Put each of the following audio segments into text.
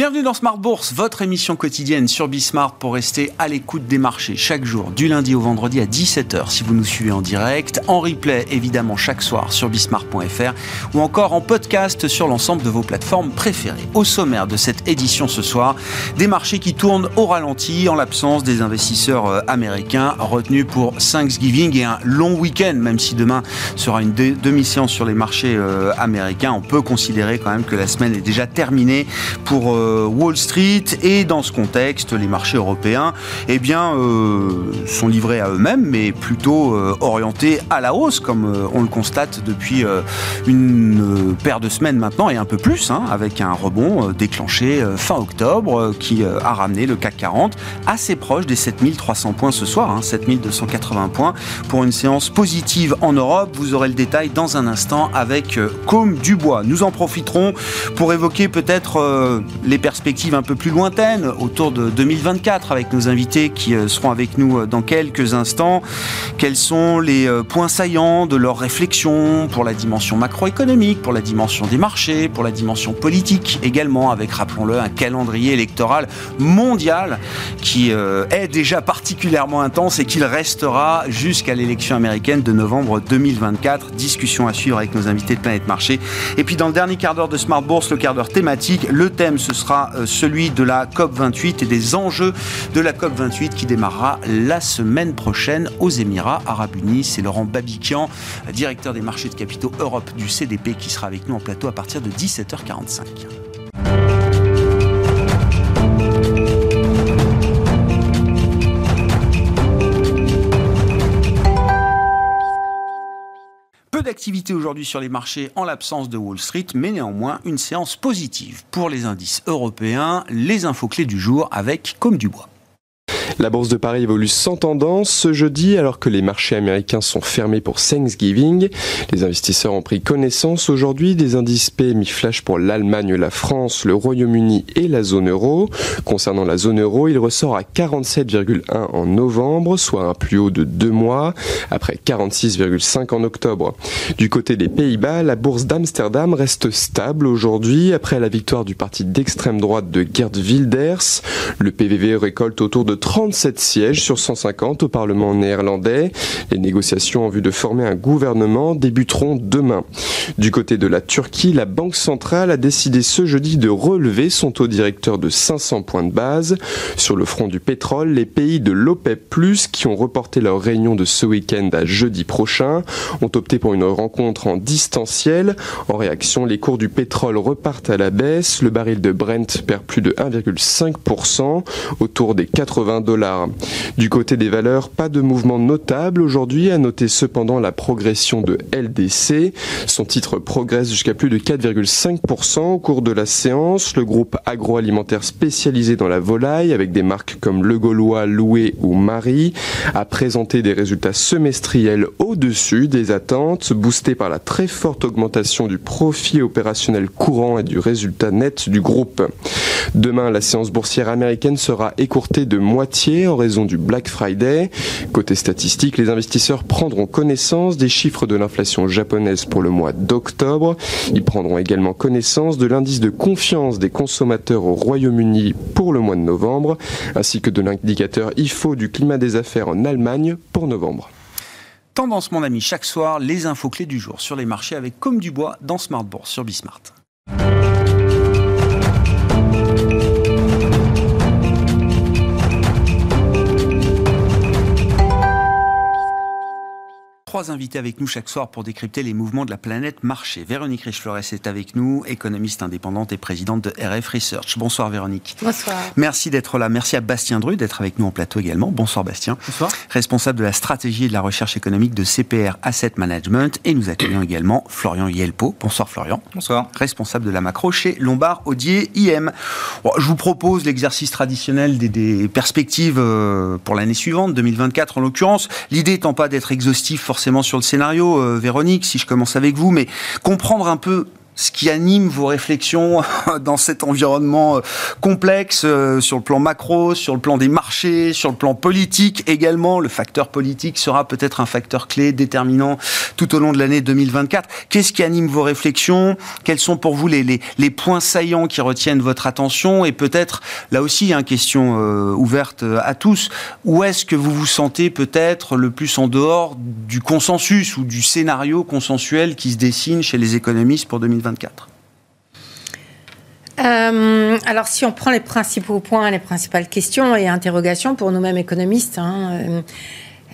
Bienvenue dans Smart Bourse, votre émission quotidienne sur Bismart pour rester à l'écoute des marchés chaque jour, du lundi au vendredi à 17h si vous nous suivez en direct, en replay évidemment chaque soir sur bismart.fr ou encore en podcast sur l'ensemble de vos plateformes préférées. Au sommaire de cette édition ce soir, des marchés qui tournent au ralenti en l'absence des investisseurs euh, américains retenus pour Thanksgiving et un long week-end, même si demain sera une demi-séance sur les marchés euh, américains, on peut considérer quand même que la semaine est déjà terminée pour euh, Wall Street et dans ce contexte, les marchés européens eh bien, euh, sont livrés à eux-mêmes, mais plutôt euh, orientés à la hausse, comme on le constate depuis une paire de semaines maintenant et un peu plus, hein, avec un rebond déclenché fin octobre qui a ramené le CAC 40 assez proche des 7300 points ce soir, hein, 7280 points pour une séance positive en Europe. Vous aurez le détail dans un instant avec Côme Dubois. Nous en profiterons pour évoquer peut-être les perspectives un peu plus lointaines autour de 2024 avec nos invités qui euh, seront avec nous euh, dans quelques instants. Quels sont les euh, points saillants de leur réflexion pour la dimension macroéconomique, pour la dimension des marchés, pour la dimension politique également, avec, rappelons-le, un calendrier électoral mondial qui est déjà particulièrement intense et qu'il restera jusqu'à l'élection américaine de novembre 2024. Discussion à suivre avec nos invités de Planète Marché. Et puis dans le dernier quart d'heure de Smart Bourse, le quart d'heure thématique, le thème ce sera euh, celui de la COP28 et des enjeux de la COP28 qui démarrera la semaine prochaine aux Émirats Arabes Unis. C'est Laurent Babikian, directeur des marchés de capitaux Europe du CDP, qui sera avec nous en plateau à partir de 17h45. D'activité aujourd'hui sur les marchés en l'absence de Wall Street, mais néanmoins une séance positive pour les indices européens. Les infos clés du jour avec Comme du Bois. La bourse de Paris évolue sans tendance ce jeudi alors que les marchés américains sont fermés pour Thanksgiving. Les investisseurs ont pris connaissance aujourd'hui des indices PMI flash pour l'Allemagne, la France, le Royaume-Uni et la zone euro. Concernant la zone euro, il ressort à 47,1 en novembre, soit un plus haut de deux mois, après 46,5 en octobre. Du côté des Pays-Bas, la bourse d'Amsterdam reste stable aujourd'hui après la victoire du parti d'extrême droite de Gerd Wilders. Le PVV récolte autour de 30 37 sièges sur 150 au Parlement néerlandais. Les négociations en vue de former un gouvernement débuteront demain. Du côté de la Turquie, la Banque centrale a décidé ce jeudi de relever son taux directeur de 500 points de base. Sur le front du pétrole, les pays de l'OPEP+, qui ont reporté leur réunion de ce week-end à jeudi prochain, ont opté pour une rencontre en distanciel. En réaction, les cours du pétrole repartent à la baisse. Le baril de Brent perd plus de 1,5% autour des 80 dollars du côté des valeurs, pas de mouvement notable aujourd'hui, à noter cependant la progression de LDC. Son titre progresse jusqu'à plus de 4,5% au cours de la séance. Le groupe agroalimentaire spécialisé dans la volaille, avec des marques comme Le Gaulois, Loué ou Marie, a présenté des résultats semestriels au-dessus des attentes, boostés par la très forte augmentation du profit opérationnel courant et du résultat net du groupe. Demain, la séance boursière américaine sera écourtée de moitié en raison du Black Friday. Côté statistique, les investisseurs prendront connaissance des chiffres de l'inflation japonaise pour le mois d'octobre. Ils prendront également connaissance de l'indice de confiance des consommateurs au Royaume-Uni pour le mois de novembre, ainsi que de l'indicateur IFO du climat des affaires en Allemagne pour novembre. Tendance, mon ami, chaque soir, les infos clés du jour sur les marchés avec Comme du Bois dans Smart Bourse sur Bismart. Trois invités avec nous chaque soir pour décrypter les mouvements de la planète marché. Véronique Richeflores est avec nous, économiste indépendante et présidente de RF Research. Bonsoir Véronique. Bonsoir. Merci d'être là. Merci à Bastien Dru d'être avec nous en plateau également. Bonsoir Bastien. Bonsoir. Responsable de la stratégie et de la recherche économique de CPR Asset Management. Et nous accueillons également Florian Yelpo. Bonsoir Florian. Bonsoir. Responsable de la macro chez Lombard Odier IM. je vous propose l'exercice traditionnel des, des perspectives euh, pour l'année suivante, 2024 en l'occurrence. L'idée étant pas d'être exhaustif forcément sur le scénario, euh, Véronique, si je commence avec vous, mais comprendre un peu ce qui anime vos réflexions dans cet environnement euh, complexe euh, sur le plan macro, sur le plan des marchés, sur le plan politique également. Le facteur politique sera peut-être un facteur clé déterminant tout au long de l'année 2024. Qu'est-ce qui anime vos réflexions? Quels sont pour vous les, points saillants qui retiennent votre attention? Et peut-être, là aussi, une question euh, ouverte à tous, où est-ce que vous vous sentez peut-être le plus en dehors du consensus ou du scénario consensuel qui se dessine chez les économistes pour 2024 euh, alors, si on prend les principaux points, les principales questions et interrogations pour nous-mêmes économistes, hein, euh,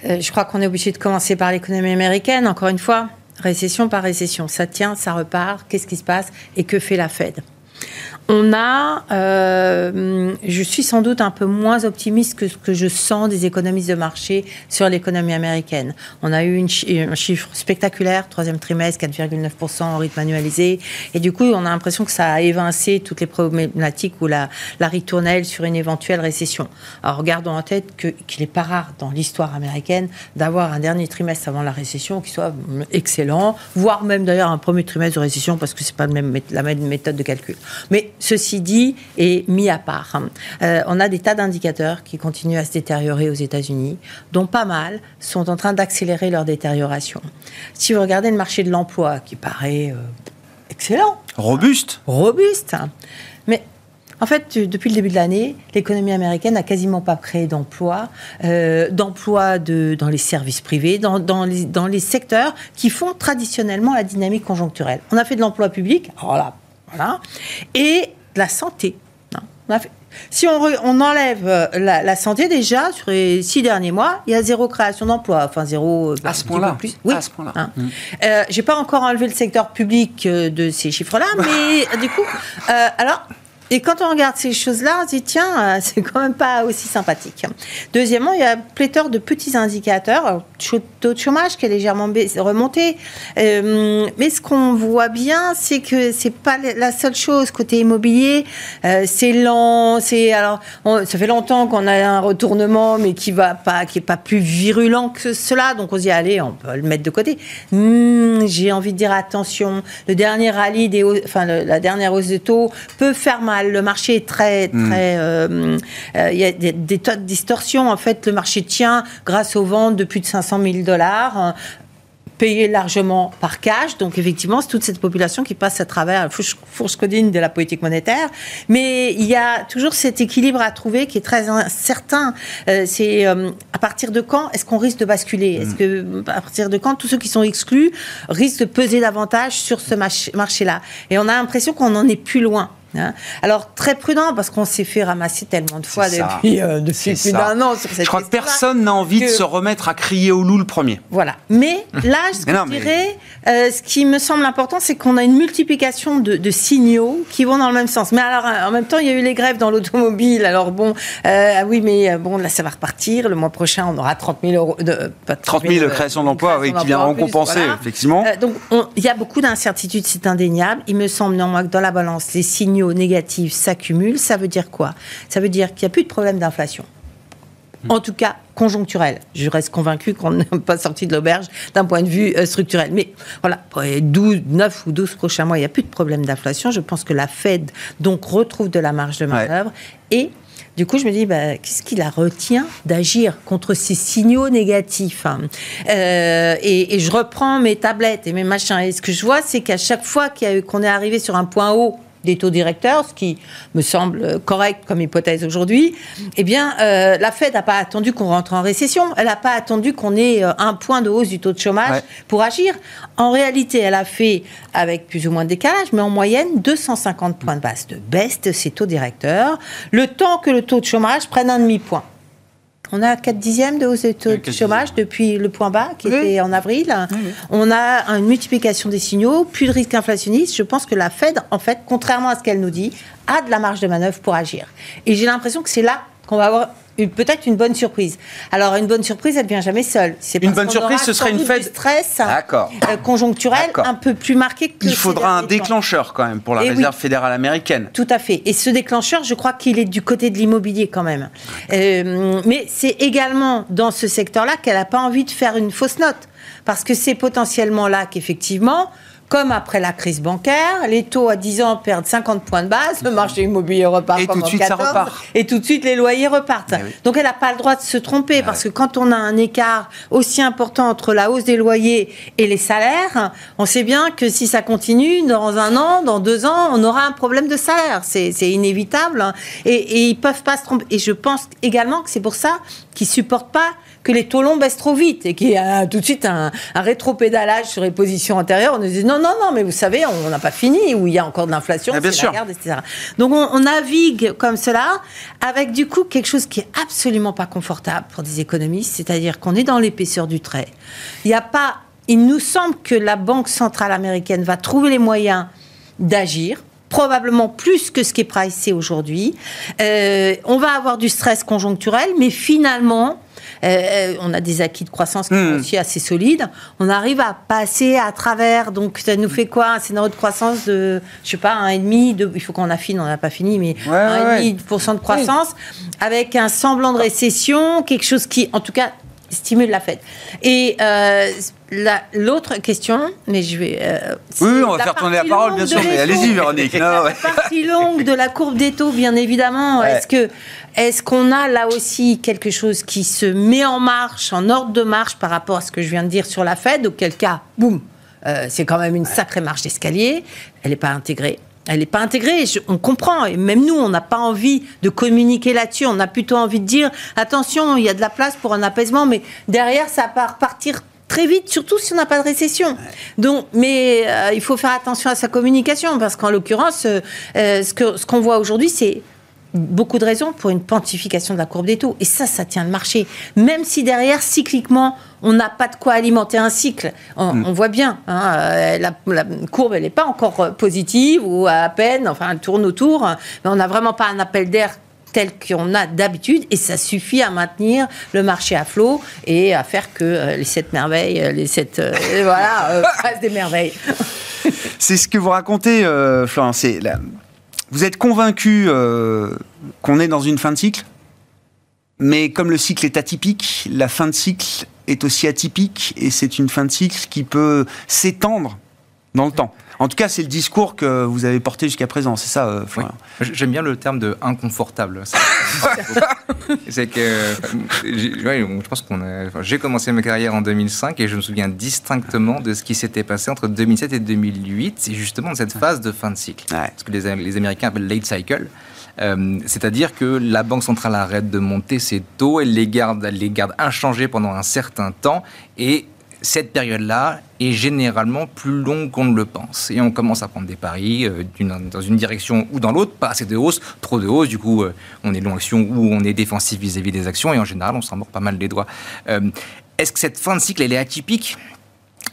euh, je crois qu'on est obligé de commencer par l'économie américaine. Encore une fois, récession par récession, ça tient, ça repart. Qu'est-ce qui se passe? Et que fait la Fed? On a, euh, je suis sans doute un peu moins optimiste que ce que je sens des économistes de marché sur l'économie américaine. On a eu un chiffre spectaculaire, troisième trimestre, 4,9% en rythme annualisé. Et du coup, on a l'impression que ça a évincé toutes les problématiques ou la, la ritournelle sur une éventuelle récession. Alors, gardons en tête qu'il n'est pas rare dans l'histoire américaine d'avoir un dernier trimestre avant la récession qui soit excellent, voire même d'ailleurs un premier trimestre de récession parce que c'est pas la même méthode de calcul. Mais Ceci dit, et mis à part, euh, on a des tas d'indicateurs qui continuent à se détériorer aux États-Unis, dont pas mal sont en train d'accélérer leur détérioration. Si vous regardez le marché de l'emploi, qui paraît euh, excellent, robuste, robuste, mais en fait, depuis le début de l'année, l'économie américaine n'a quasiment pas créé d'emplois, euh, d'emplois dans les services privés, dans, dans, les, dans, les, secteurs qui font traditionnellement la dynamique conjoncturelle. On a fait de l'emploi public, voilà, voilà. Et la santé. si on, enlève euh, la, santé, déjà, sur les six derniers mois, il y a zéro création d'emploi. Enfin, zéro. Euh, à ce point-là Oui. À ce point-là. Hein. Mmh. Euh, j'ai pas encore enlevé le secteur public de ces chiffres-là, mais du coup, alors, et quand on regarde ces choses-là, on se dit, tiens, euh, c'est quand même pas aussi sympathique. Deuxièmement, il y a pléthore de petits indicateurs. Taux de chômage qui est légèrement remonté. Euh, mais ce qu'on voit bien, c'est que c'est pas la seule chose côté immobilier. Euh, c'est lent. Alors, ça fait longtemps qu'on a un retournement, mais qui va pas, qui est pas plus virulent que cela. Donc on se dit, allez, on peut le mettre de côté. Hmm, j'ai envie de dire attention. Le dernier rallye enfin la dernière hausse de taux peut faire mal le marché est très, hmm. très. Euh, euh, il y a des, des, tas de distorsions. En fait, le marché tient grâce aux ventes de plus de 500 000 dollars payé largement par cash. Donc effectivement, c'est toute cette population qui passe à travers la fourche codine de la politique monétaire. Mais il y a toujours cet équilibre à trouver qui est très incertain. Euh, c'est à partir de quand est-ce qu'on risque de basculer? Est-ce hmm. que à partir de quand tous ceux qui sont exclus risquent de peser davantage sur ce marché-là? Et on a l'impression qu'on en est plus loin. Hein. Alors très prudent parce qu'on s'est fait ramasser tellement de fois depuis, euh, plus d'un an sur cette Je crois que personne n'a envie de se remettre à crier au loup le premier. Voilà. Mais là, je dirais, euh, ce qui me semble important, c'est qu'on a une multiplication de, signaux qui vont dans le même sens. Mais alors, en même temps, il y a eu les grèves dans l'automobile. Alors bon, euh, ah oui, mais bon, là, ça va repartir. Le mois prochain, on aura 30 000 euros. De, 30 000, créations d'emplois oui, qui viendront compenser, effectivement. donc, il y a beaucoup d'incertitudes, c'est indéniable. Il me semble néanmoins que dans la balance, les signaux négatifs s'accumulent, ça veut dire quoi? Ça veut dire qu'il n'y a plus de problème d'inflation. En tout cas, conjoncturel. Je reste convaincu qu'on n'est pas sorti de l'auberge d'un point de vue euh, structurel. Mais voilà, pour les 12, 9 ou 12 prochains mois, il n'y a plus de problème d'inflation. Je pense que la Fed, donc, retrouve de la marge de manœuvre. Et du coup, je me dis, bah, qu'est-ce qui la retient d'agir contre ces signaux négatifs? Euh, et, je reprends mes tablettes et mes machins. Et ce que je vois, c'est qu'à chaque fois qu'on est arrivé sur un point haut des taux directeurs, ce qui me semble correct comme hypothèse aujourd'hui, eh bien, euh, la Fed n'a pas attendu qu'on rentre en récession. Elle n'a pas attendu qu'on ait euh, un point de hausse du taux de chômage pour agir. En réalité, elle a fait, avec plus ou moins de décalage, mais en moyenne, 250 points de base de baisse de ses taux directeurs, le temps que le taux de chômage prenne un demi-point. On a 4 dixièmes de hausse de taux de chômage depuis le point bas qui était en avril. On a une multiplication des signaux, plus de risque inflationniste. Je pense que la Fed, en fait, contrairement à ce qu'elle nous dit, a de la marge de manœuvre pour agir. Et j'ai l'impression que c'est là qu'on va avoir peut-être une bonne surprise. Alors, une bonne surprise, elle ne vient jamais seule. Une bonne surprise, ce serait une fête. stress euh, conjoncturel un peu plus marqué que. Il faudra un déclencheur quand même pour la réserve fédérale américaine. Tout à fait. Et ce déclencheur, je crois qu'il est du côté de l'immobilier quand même. Euh, mais c'est également dans ce secteur-là qu'elle n'a pas envie de faire une fausse note. Parce que c'est potentiellement là qu'effectivement, comme après la crise bancaire, les taux à 10 ans perdent 50 points de base, le marché immobilier repart Et comme tout de en suite, ça 14, repart. et tout de suite les loyers repartent. Eh oui. Donc elle n'a pas le droit de se tromper parce que quand on a un écart aussi important entre la hausse des loyers et les salaires, on sait bien que si ça continue, dans un an, dans deux ans, on aura un problème de salaire. C'est c'est inévitable. hein. Et, et ils peuvent pas se tromper. Et je pense également que c'est pour ça qu'ils supportent pas que les taux longs baissent trop vite et qu'il y a tout de suite un, un rétropédalage sur les positions antérieures. On nous dit non, non, non, mais vous savez, on n'a pas fini, où il y a encore de l'inflation, Ah, bien c'est la guerre, etc. Donc on, on navigue comme cela, avec du coup quelque chose qui est absolument pas confortable pour des économistes, c'est-à-dire qu'on est dans l'épaisseur du trait. Il n'y a pas. Il nous semble que la Banque centrale américaine va trouver les moyens d'agir probablement plus que ce qui est pricé aujourd'hui. Euh, on va avoir du stress conjoncturel, mais finalement, euh, on a des acquis de croissance qui Hmm. sont aussi assez solides. On arrive à passer à travers, donc ça nous fait quoi? Un scénario de croissance de, je sais pas, un et demi. de- Il faut qu'on affine, on n'a pas fini, mais Ouais, un ouais, de croissance, avec un semblant de récession, quelque chose qui, en tout cas, stimule la fête. Et euh, la- l'autre question, mais je vais. euh, Oui, on va faire tourner la parole, bien sûr, mais allez-y, Véronique. La partie longue de la courbe des taux, bien évidemment. Ouais. Est-ce que est-ce qu'on a là aussi quelque chose qui se met en marche, en ordre de marche par rapport à ce que je viens de dire sur la Fed Auquel cas, boum, euh, c'est quand même une sacrée marche d'escalier. Elle n'est pas intégrée. Elle n'est pas intégrée, je- on comprend. Et même nous, on n'a pas envie de communiquer là-dessus. On a plutôt envie de dire attention, il y a de la place pour un apaisement, mais derrière, ça va repartir très vite, surtout si on n'a pas de récession. Donc, mais euh, il faut faire attention à sa communication, parce qu'en l'occurrence, euh, euh, ce que- ce qu'on voit aujourd'hui, c'est beaucoup de raisons pour une quantification de la courbe des taux. Et ça, ça tient le marché. Même si derrière, cycliquement, on n'a pas de quoi alimenter un cycle. On, Mm. on voit bien, hein, euh, la, la courbe, elle n'est pas encore euh, positive ou à peine, enfin, elle tourne autour. Mais on n'a vraiment pas un appel d'air tel qu'on a d'habitude et ça suffit à maintenir le marché à flot et à faire que euh, les sept merveilles, les sept, euh, voilà, euh, des merveilles. C'est ce que vous racontez, Florence. c'est la- Vous êtes convaincu euh, qu'on est dans une fin de cycle, mais comme le cycle est atypique, la fin de cycle est aussi atypique, et c'est une fin de cycle qui peut s'étendre dans le temps. En tout cas, c'est le discours que vous avez porté jusqu'à présent, c'est ça, euh, Oui. J'aime bien le terme de inconfortable. C'est que euh, je pense qu'on a. enfin, J'ai commencé ma carrière en 2005 et je me souviens distinctement de ce qui s'était passé entre 2007 et 2008. C'est justement cette phase de fin de cycle, Ouais. ce que les, les Américains appellent late cycle. Euh, C'est-à-dire que la banque centrale arrête de monter ses taux, elle les garde, elle les garde inchangés pendant un certain temps et cette période-là est généralement plus longue qu'on ne le pense. Et on commence à prendre des paris euh, dans une direction ou dans l'autre, pas assez de hausse, trop de hausse, du coup euh, on est long action ou on est défensif vis-à-vis des actions, et en général on s'en mord pas mal les doigts. Euh, Est-ce que cette fin de cycle, elle est atypique?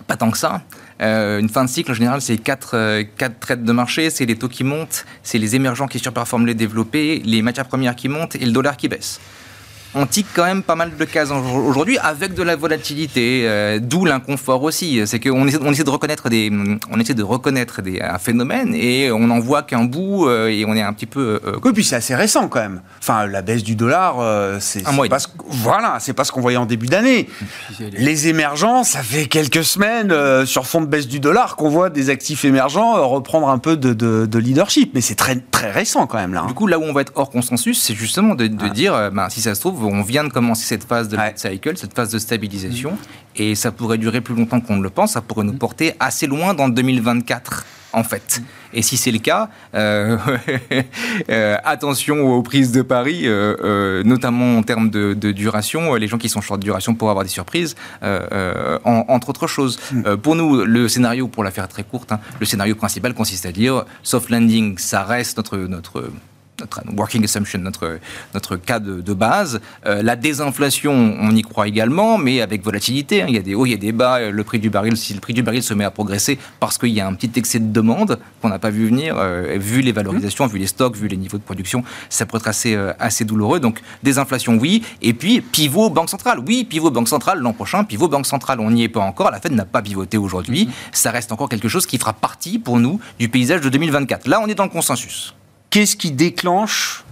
Pas tant que ça. Une fin de cycle, en général, c'est quatre, quatre traites de marché. C'est les taux qui montent, c'est les émergents qui surperforment les développés, les matières premières qui montent et le dollar qui baisse. On tique quand même pas mal de cases aujourd'hui avec de la volatilité, euh, d'où l'inconfort aussi. C'est qu'on essaie, on essaie de reconnaître des, on essaie de reconnaître des, un phénomène et on n'en voit qu'un bout euh, et on est un petit peu euh, Oui, puis c'est assez récent quand même. Enfin, la baisse du dollar, c'est pas ce, voilà, c'est pas ce qu'on voyait en début d'année. Les émergents, ça fait quelques semaines sur fond de baisse du dollar qu'on voit des actifs émergents reprendre un peu de, de- de leadership, mais c'est très très récent quand même là. hein. Du coup, là où on va être hors consensus, c'est justement de, de dire, ben, si ça se trouve, on vient de commencer cette phase de Ouais. cycle, cette phase de stabilisation, et ça pourrait durer plus longtemps qu'on ne le pense, ça pourrait nous porter assez loin dans le 2024. En fait. Et si c'est le cas, euh, euh, attention aux prises de paris, euh, notamment en termes de, de duration. Les gens qui sont short duration pour avoir des surprises, en- entre autres choses. Euh, pour nous, le scénario, pour la faire très courte, hein, le scénario principal consiste à dire soft landing, ça reste notre notre notre working assumption, notre, notre cas de, de base. Euh, la désinflation, on y croit également, mais avec volatilité. hein. Il y a des hauts, il y a des bas. Euh, Le prix du baril, si le prix du baril se met à progresser parce qu'il y a un petit excès de demande qu'on n'a pas vu venir, euh, vu les valorisations, vu les stocks, vu les niveaux de production, ça pourrait être assez, euh, assez douloureux. Donc, désinflation, oui. Et puis, pivot banque centrale. Oui, pivot banque centrale l'an prochain. Pivot banque centrale, on n'y est pas encore. La Fed n'a pas pivoté aujourd'hui. Ça reste encore quelque chose qui fera partie, pour nous, du paysage de 2024. Là, on est dans le consensus. Qu'est-ce qui déclenche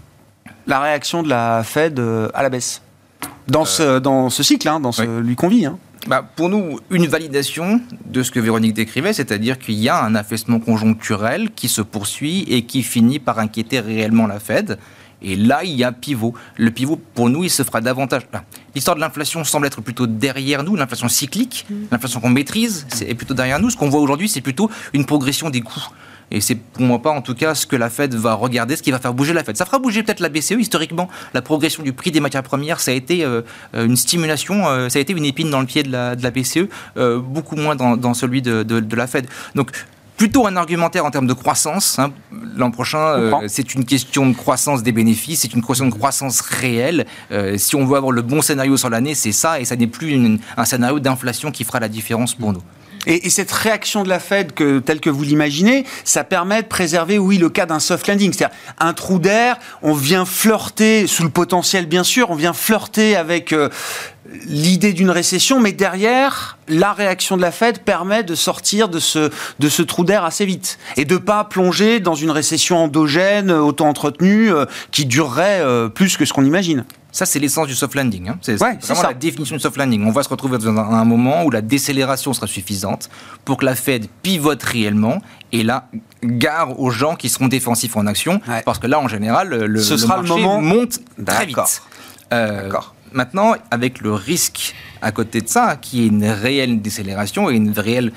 la réaction de la Fed euh, à la baisse? Dans ce, dans ce cycle, hein, dans ce, Oui. lui qu'on vit hein. bah, Pour nous, une validation de ce que Véronique décrivait, c'est-à-dire qu'il y a un affaissement conjoncturel qui se poursuit et qui finit par inquiéter réellement la Fed. Et là, il y a pivot. Le pivot, pour nous, il se fera davantage. L'histoire de l'inflation semble être plutôt derrière nous, l'inflation cyclique, mm. l'inflation qu'on maîtrise, est plutôt derrière nous. Ce qu'on voit aujourd'hui, c'est plutôt une progression des coûts. Et c'est pour moi pas en tout cas ce que la Fed va regarder, ce qui va faire bouger la Fed. Ça fera bouger peut-être la BCE historiquement. La progression du prix des matières premières, ça a été euh, euh, une stimulation, euh, ça a été une épine dans le pied de la, de la BCE, beaucoup moins dans, celui de, de, la Fed. Donc plutôt un argumentaire en termes de croissance. Hein. L'an prochain, c'est une question de croissance des bénéfices, c'est une question de croissance réelle. si on veut avoir le bon scénario sur l'année, c'est ça, et ça n'est plus un scénario d'inflation qui fera la différence pour nous. Et, cette réaction de la Fed, que, telle que vous l'imaginez, ça permet de préserver, oui, le cas d'un soft landing. C'est-à-dire un trou d'air, on vient flirter, sous le potentiel bien sûr, on vient flirter avec euh, l'idée d'une récession, mais derrière, la réaction de la Fed permet de sortir de ce, trou d'air assez vite. Et de pas plonger dans une récession endogène, auto-entretenue, euh, qui durerait euh, plus que ce qu'on imagine. Ça, c'est l'essence du soft landing. Hein. C'est vraiment la définition du soft landing. On va se retrouver dans un, moment où la décélération sera suffisante pour que la Fed pivote réellement et là, gare aux gens qui seront défensifs en action, parce que là, en général, le, Ce sera marché le moment... monte très vite. Euh, maintenant, avec le risque à côté de ça, qui est une réelle décélération et une réelle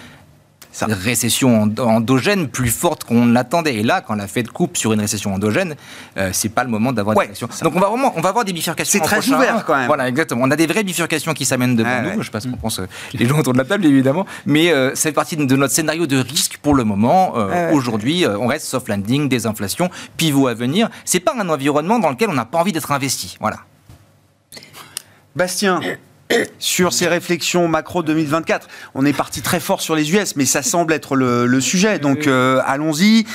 une récession endogène plus forte qu'on l'attendait. Et là, quand la Fed coupe sur une récession endogène, euh, c'est pas le moment d'avoir des récessions. Donc on va vraiment, on va avoir des bifurcations. C'est très ouvert quand même. Voilà, exactement. On a des vraies bifurcations qui s'amènent devant nous. Je sais pas ce qu'on pense euh, les gens autour de la table évidemment, mais euh, fait partie de notre scénario de risque pour le moment. Aujourd'hui, on reste soft landing, désinflation, pivot à venir. C'est pas un environnement dans lequel on n'a pas envie d'être investi. Voilà. Bastien, sur ces réflexions macro 2024. On est parti très fort sur les US, mais ça semble être le, sujet. Donc euh, allons-y.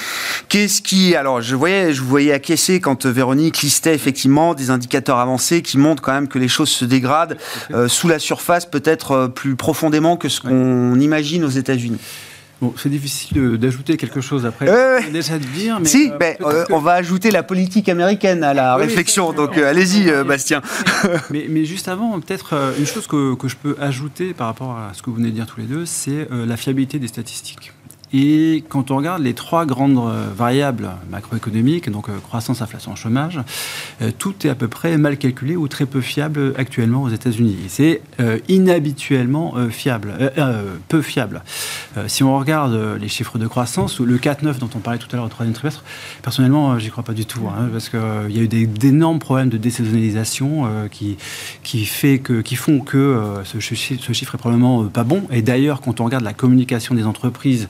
Qu'est-ce qui alors je voyais, je vous voyais acquiescer quand euh, Véronique listait effectivement des indicateurs avancés qui montrent quand même que les choses se dégradent euh, sous la surface, peut-être plus profondément que ce qu'on imagine aux États-Unis. Bon, c'est difficile d'ajouter quelque chose après. déjà de dire, mais si, euh, euh, on va ajouter la politique américaine à la réflexion. Donc euh, allez-y, Bastien. Mais, mais, juste avant, peut-être une chose que, que, je peux ajouter par rapport à ce que vous venez de dire tous les deux, c'est la fiabilité des statistiques. Et quand on regarde les trois grandes euh, variables macroéconomiques, donc euh, croissance, inflation, chômage, euh, tout est à peu près mal calculé ou très peu fiable actuellement aux États-Unis. C'est inhabituellement fiable, peu fiable. si on regarde les chiffres de croissance, ou le 4-9 dont on parlait tout à l'heure au troisième trimestre, personnellement, j'y crois pas du tout, hein, parce qu'il y a eu d'énormes problèmes de désaisonnalisation qui, qui, font que ce, ce chiffre est probablement pas bon. Et d'ailleurs, quand on regarde la communication des entreprises,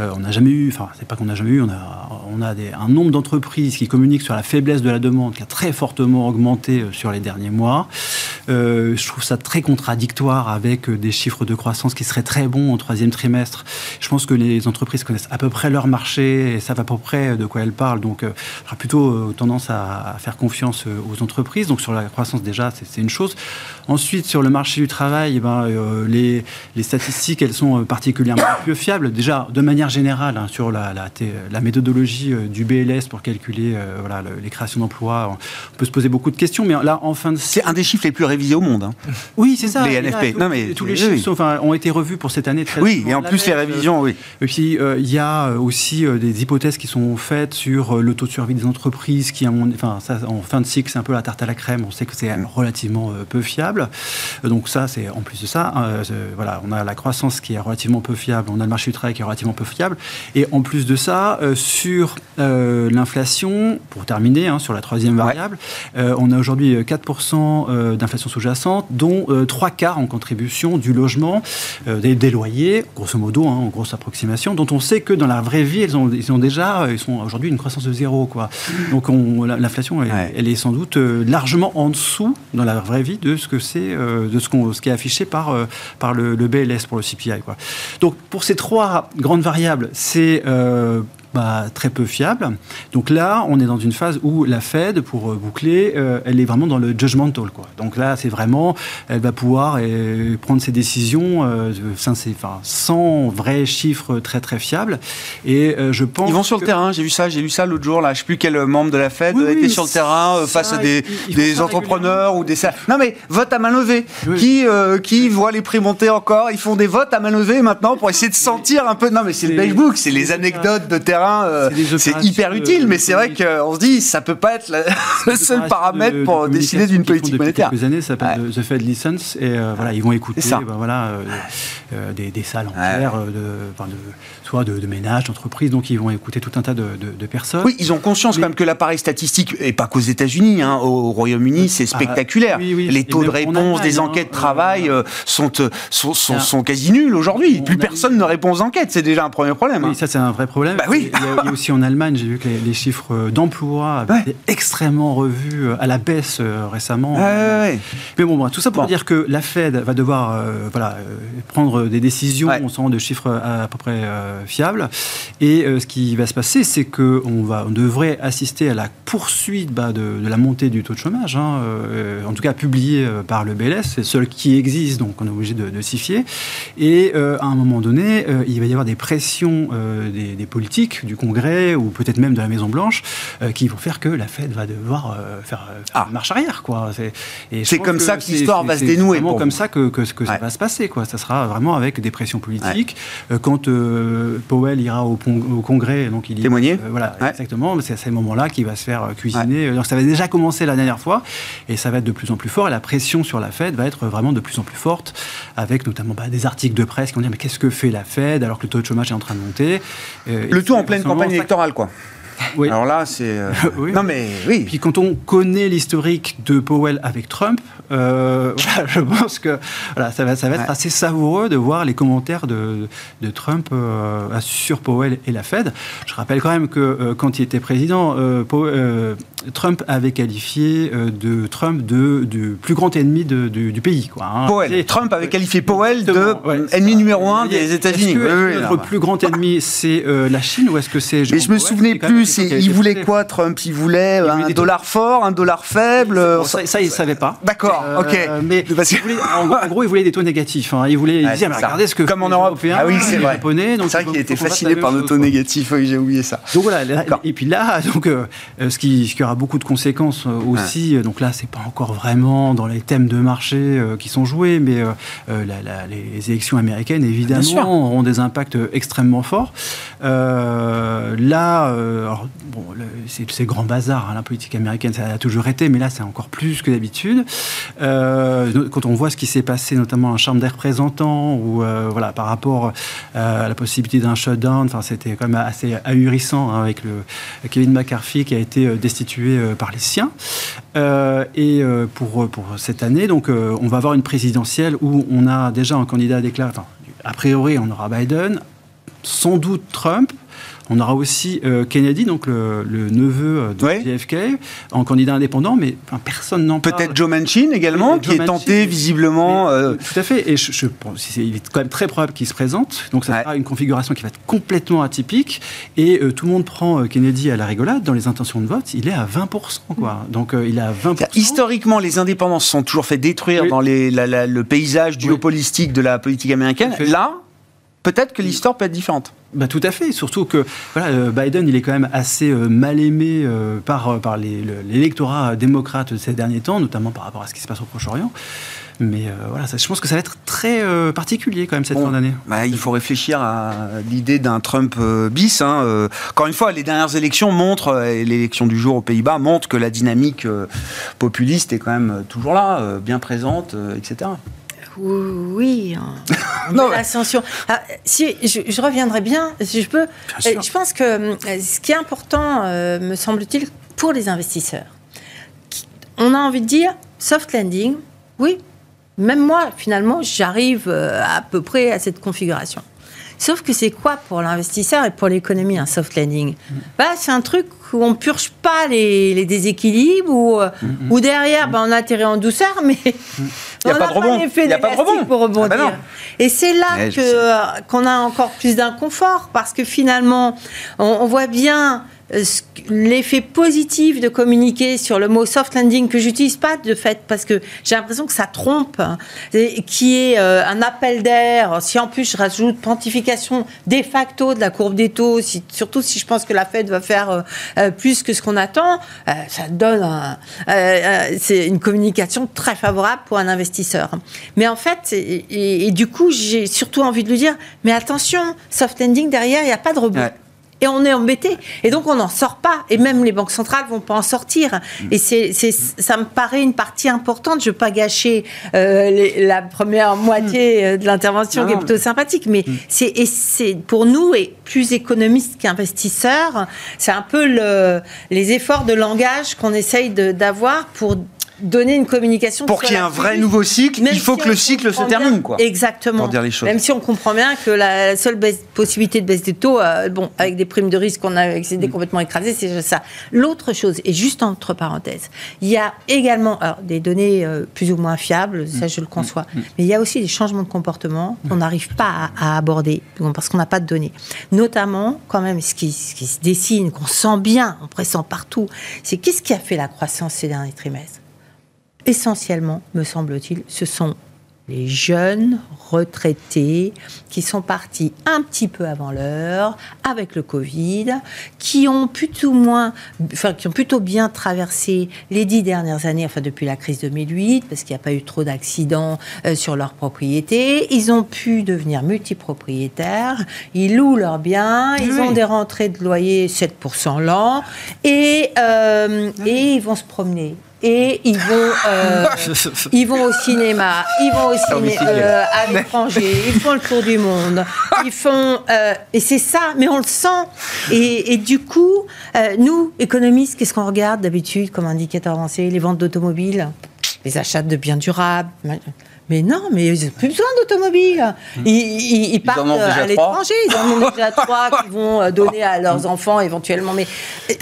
euh, on n'a jamais eu, enfin, c'est pas qu'on n'a jamais eu, on a, un nombre d'entreprises qui communiquent sur la faiblesse de la demande qui a très fortement augmenté euh, sur les derniers mois. Euh, je trouve ça très contradictoire avec des chiffres de croissance qui seraient très bons au troisième trimestre. Je pense que les entreprises connaissent à peu près leur marché et savent à peu près de quoi elles parlent. Donc, j'aurais plutôt tendance à, faire confiance aux entreprises. Donc, sur la croissance, déjà, c'est une chose. Ensuite, sur le marché du travail, eh ben, les, les, statistiques, elles sont particulièrement peu fiables. Déjà, de manière générale, hein, sur la, la, méthodologie euh, du BLS pour calculer euh, voilà, les créations d'emplois, on peut se poser beaucoup de questions, mais là, en fin de... C'est un des chiffres les plus révisés au monde. Hein. Oui, c'est ça. Les NFP. non, mais, tous les chiffres ont été revus pour cette année. Très oui, et en plus les révisions, oui. Et puis, euh, il y a aussi des hypothèses qui sont faites sur le taux de survie des entreprises, qui, enfin, ça, en fin de cycle, c'est un peu la tarte à la crème. On sait que c'est relativement peu fiable. Donc ça, c'est en plus de ça, voilà, on a la croissance qui est relativement peu fiable, on a le marché du travail qui est relativement peu fiable. Et en plus de ça, euh, sur euh, l'inflation, pour terminer, hein, sur la troisième variable, euh, on a aujourd'hui 4% d'inflation sous-jacente, dont 3 quarts en contribution du logement, des, loyers, grosso modo, hein, en grosse approximation, dont on sait que dans la vraie vie, ils ont, ils ont déjà, ils sont aujourd'hui une croissance de zéro. Quoi. Donc l'inflation, elle, est sans doute largement en dessous, dans la vraie vie, de ce que c'est, de ce, ce qui est affiché par, par le, BLS pour le CPI. Quoi. Donc pour ces trois grandes variables, c'est euh, bah, très peu fiables. Donc là, on est dans une phase où la Fed, pour boucler, elle est vraiment dans le judgmental. Quoi. Donc là, c'est vraiment, elle va pouvoir prendre ses décisions sans, sans vrais chiffres très très fiables. Et je pense ils vont sur le terrain. J'ai vu ça, j'ai lu ça l'autre jour. Là, je sais plus quel membre de la Fed était sur le terrain face à des, des entrepreneurs ou des. Non mais vote à main levée. Qui qui voit les prix monter encore? Ils font des votes à main levée maintenant pour essayer de sentir un peu. Non mais c'est le beige book, c'est les anecdotes de terrain. C'est hyper utile, mais c'est vrai qu'on se dit ça peut pas être le seul paramètre pour décider d'une politique monétaire. Quelques années, ça s'appelle The Fed License et voilà, ils vont écouter. Ben voilà. des, des, salles entières, de, de, soit de, de ménages, d'entreprises, donc ils vont écouter tout un tas de, personnes. Oui, ils ont conscience quand même que l'appareil statistique, et pas qu'aux États-Unis, hein, au Royaume-uni, c'est ah, spectaculaire. Les taux de réponse des hein, enquêtes de travail euh, sont, euh, sont, sont, quasi nuls aujourd'hui. Plus personne ne répond aux enquêtes, c'est déjà un premier problème. Oui, hein. ça c'est un vrai problème. Bah, oui. il, y a, aussi en Allemagne, j'ai vu que les, chiffres d'emploi avaient été extrêmement revus euh, à la baisse récemment. Mais bon, tout ça pour dire que la Fed va devoir voilà, prendre des décisions, on sent de chiffres à, peu près fiables. Et ce qui va se passer, c'est qu'on on devrait assister à la poursuite bah, de, la montée du taux de chômage, hein, euh, en tout cas publié euh, par le BLS, c'est le seul qui existe, donc on est obligé de, de s'y fier. Et euh, à un moment donné, il va y avoir des pressions des, politiques, du Congrès ou peut-être même de la Maison Blanche, qui vont faire que la Fed va devoir faire, ah. marche arrière, quoi. C'est comme ça que l'histoire va se dénouer. C'est vraiment comme ça que, que, ça va se passer, quoi. Ça sera vraiment avec des pressions politiques. Quand Powell ira au, au Congrès donc il témoigner. Euh, voilà, exactement. C'est à ces moments-là qu'il va se faire euh, cuisiner. Donc ça avait déjà commencé la dernière fois, et ça va être de plus en plus fort. Et la pression sur la Fed va être vraiment de plus en plus forte, avec notamment bah, des articles de presse qui vont dire mais qu'est-ce que fait la Fed alors que le taux de chômage est en train de monter. Euh, le tout en pleine campagne électorale, quoi. Oui. Alors là, c'est. Non, mais oui. Puis quand on connaît l'historique de Powell avec Trump, euh, je pense que voilà, ça va, ça va être assez savoureux de voir les commentaires de, de Trump euh, sur Powell et la Fed. Je rappelle quand même que euh, quand il était président, Trump avait qualifié de Trump de, du plus grand ennemi de, du, pays. Quoi, hein. Powell. Trump avait qualifié Powell de ennemi numéro un des États-Unis. Est-ce notre plus grand ennemi, c'est la Chine ou est-ce que c'est Mais je me souvenais plus. Il voulait quoi, Trump? Il voulait un dollar fort, un dollar faible? Ça, ça il ne savait pas. D'accord ok. Euh, mais en, gros, il voulait des taux négatifs. Hein. Il voulait, il disait, mais regardez ce que comme en Europe. Ah oui, c'est vrai. Japonais, c'est vrai qu'il était fasciné par nos taux négatifs. Oui, j'ai oublié ça. Donc voilà. et puis là, donc euh, ce, qui, beaucoup de conséquences euh, aussi. Donc là, c'est pas encore vraiment dans les thèmes de marché qui sont joués, mais les élections américaines, évidemment, auront des impacts extrêmement forts. là, c'est grand bazar. Hein, la politique américaine, ça a toujours été, mais là, c'est encore plus que d'habitude. Euh, quand on voit ce qui s'est passé, notamment en Chambre des représentants, ou euh, voilà, par rapport euh, à la possibilité d'un shutdown, enfin, c'était quand même assez ahurissant hein, avec le Kevin McCarthy qui a été destitué par les siens. et pour, pour cette année, donc, on va avoir une présidentielle où on a déjà un candidat déclaré. a priori, on aura Biden, sans doute Trump. On aura aussi euh, Kennedy, donc le, neveu euh, de JFK, en candidat indépendant, mais personne n'en parle. Peut-être Joe Manchin également, qui est tenté visiblement. Euh, tout à fait. Et je, il est quand même très probable qu'il se présente. Donc ça sera une configuration qui va être complètement atypique. Et tout le monde prend Kennedy à la rigolade. Dans les intentions de vote, il est à 20%. Quoi. Donc il est à 20%. Historiquement, les indépendances sont toujours fait détruire dans les, le paysage duopolistique de la politique américaine. Là, peut-être que l'histoire peut être différente. Bah, tout à fait, surtout que voilà, euh, Biden, il est quand même assez euh, mal aimé euh, par, par l'électorat démocrate de ces derniers temps, notamment par rapport à ce qui se passe au Proche-Orient. Mais voilà, ça, je pense que ça va être très particulier quand même cette fin d'année. Bah, il faut réfléchir à l'idée d'un Trump bis. Hein, encore une fois, les dernières élections montrent, et l'élection du jour aux Pays-Bas montre que la dynamique populiste est quand même toujours là, bien présente, etc. Oui, l'ascension. Ah, si, je, reviendrai bien, si je peux. Euh, je pense que euh, ce qui est important, euh, me semble-t-il, pour les investisseurs, on a envie de dire soft landing, oui, Même moi, finalement, j'arrive à peu près à cette configuration. Sauf que c'est quoi pour l'investisseur et pour l'économie un soft landing bah, C'est un truc où on purge pas les, les déséquilibres, ou, euh, ou derrière, bah, on atterrit en douceur, mais on pas n'a de rebond. l'effet Y a pas d'élastique rebond. pour rebondir. Ah bah et c'est là euh, qu'on a encore plus d'inconfort, parce que finalement, on, on voit bien l'effet positif de communiquer sur le mot soft landing que j'utilise pas de fait parce que j'ai l'impression que ça trompe hein, qui est euh, un appel d'air. Si en plus je rajoute pontification de facto de la courbe des taux surtout si je pense que la Fed va faire euh, euh, plus que ce qu'on attend euh, ça donne euh, euh, c'est une communication très favorable pour un investisseur. Mais en fait et, du coup j'ai surtout envie de lui dire mais attention soft landing derrière il n'y a pas de rebond. Et on est embêté. Et donc, on n'en sort pas. Et même les banques centrales vont pas en sortir. Et c'est, c'est, ça me paraît une partie importante. Je veux pas gâcher euh, les- la première moitié euh, de l'intervention qui est plutôt sympathique. Mais c'est, et c'est, pour nous, et plus économistes qu'investisseurs, c'est un peu le, les efforts de langage qu'on essaye d'avoir pour donner une communication. Pour qui qu'il y ait un vrai nouveau cycle, même il faut si que le cycle se termine, bien- quoi. Exactement. Pour dire les choses. Même si on comprend bien que la seule baisse- possibilité de baisse des taux, euh, bon, avec des primes de risque qu'on a excédé Mm. complètement écrasées, c'est juste ça. L'autre chose, et juste entre parenthèses, il y a également alors, des données euh, plus ou moins fiables, ça Mm. je le conçois, mais il y a aussi des changements de comportement qu'on n'arrive pas à, à aborder bon, parce qu'on n'a pas de données. Notamment, quand même, ce qui, ce qui se dessine, qu'on sent bien, on pressent partout, c'est qu'est-ce qui a fait la croissance ces derniers trimestres? Essentiellement, me semble-t-il, ce sont les jeunes retraités qui sont partis un petit peu avant l'heure avec le Covid, qui ont plutôt moins, enfin qui ont plutôt bien traversé les dix dernières années, enfin depuis la crise 2008, parce qu'il n'y a pas eu trop d'accidents euh, sur leur propriété. Ils ont pu devenir multipropriétaires, ils louent leurs biens, ils Oui. ont des rentrées de loyer 7% l'an, et, euh, et ils vont se promener. Et ils vont, euh, ils vont au cinéma, ils vont au ciné, Domicile. euh, à l'étranger, ils font le tour du monde, ils font, euh, et c'est ça, mais on le sent. Et, et du coup, euh, nous, économistes, qu'est-ce qu'on regarde d'habitude comme indicateur avancé Les ventes d'automobiles, les achats de biens durables. Mais non, mais ils n'ont plus besoin d'automobiles. Ils, ils- ils partent à l'étranger, ils en ont déjà trois qu'ils vont euh, donner à leurs enfants éventuellement. Mais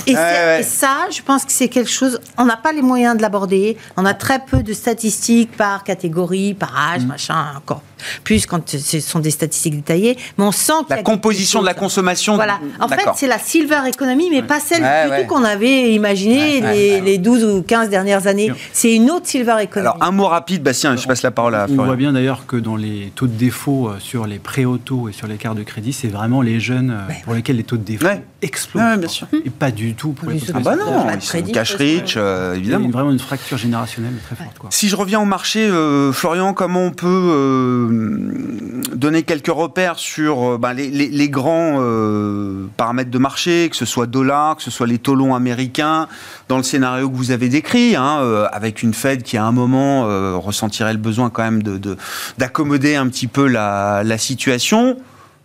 et, ouais. ça, je pense que c'est quelque chose. On n'a pas les moyens de l'aborder. On a très peu de statistiques par catégorie, par âge, Mm. machin, encore plus quand ce sont des statistiques détaillées. Mais on sent y La composition de la consommation. Voilà. En fait, c'est la silver economy, mais pas celle Ouais, du ouais. tout qu'on avait imaginé Ouais, ouais, les, ouais. les 12 ou 15 dernières années. C'est une autre silver economy. Alors, un mot rapide, Bastien, je passe la parole à On Florian. voit bien d'ailleurs que dans les taux de défaut euh, sur les prêts auto et sur les cartes de crédit, c'est vraiment les jeunes euh, pour lesquels les taux de défaut Ouais, bien sûr. Et pas du tout pour les. Ah bah non, ils sont cash rich, euh, Il y a évidemment. vraiment une fracture générationnelle très forte. Quoi. Si je reviens au marché, euh, Florian, comment on peut euh, donner quelques repères sur euh, ben, les, les- les grands euh, paramètres de marché, que ce soit dollar, que ce soit les taux longs américains, dans le scénario que vous avez décrit, hein, euh, avec une Fed qui à un moment euh, ressentirait le besoin quand même de- de- d'accommoder un petit peu la, la situation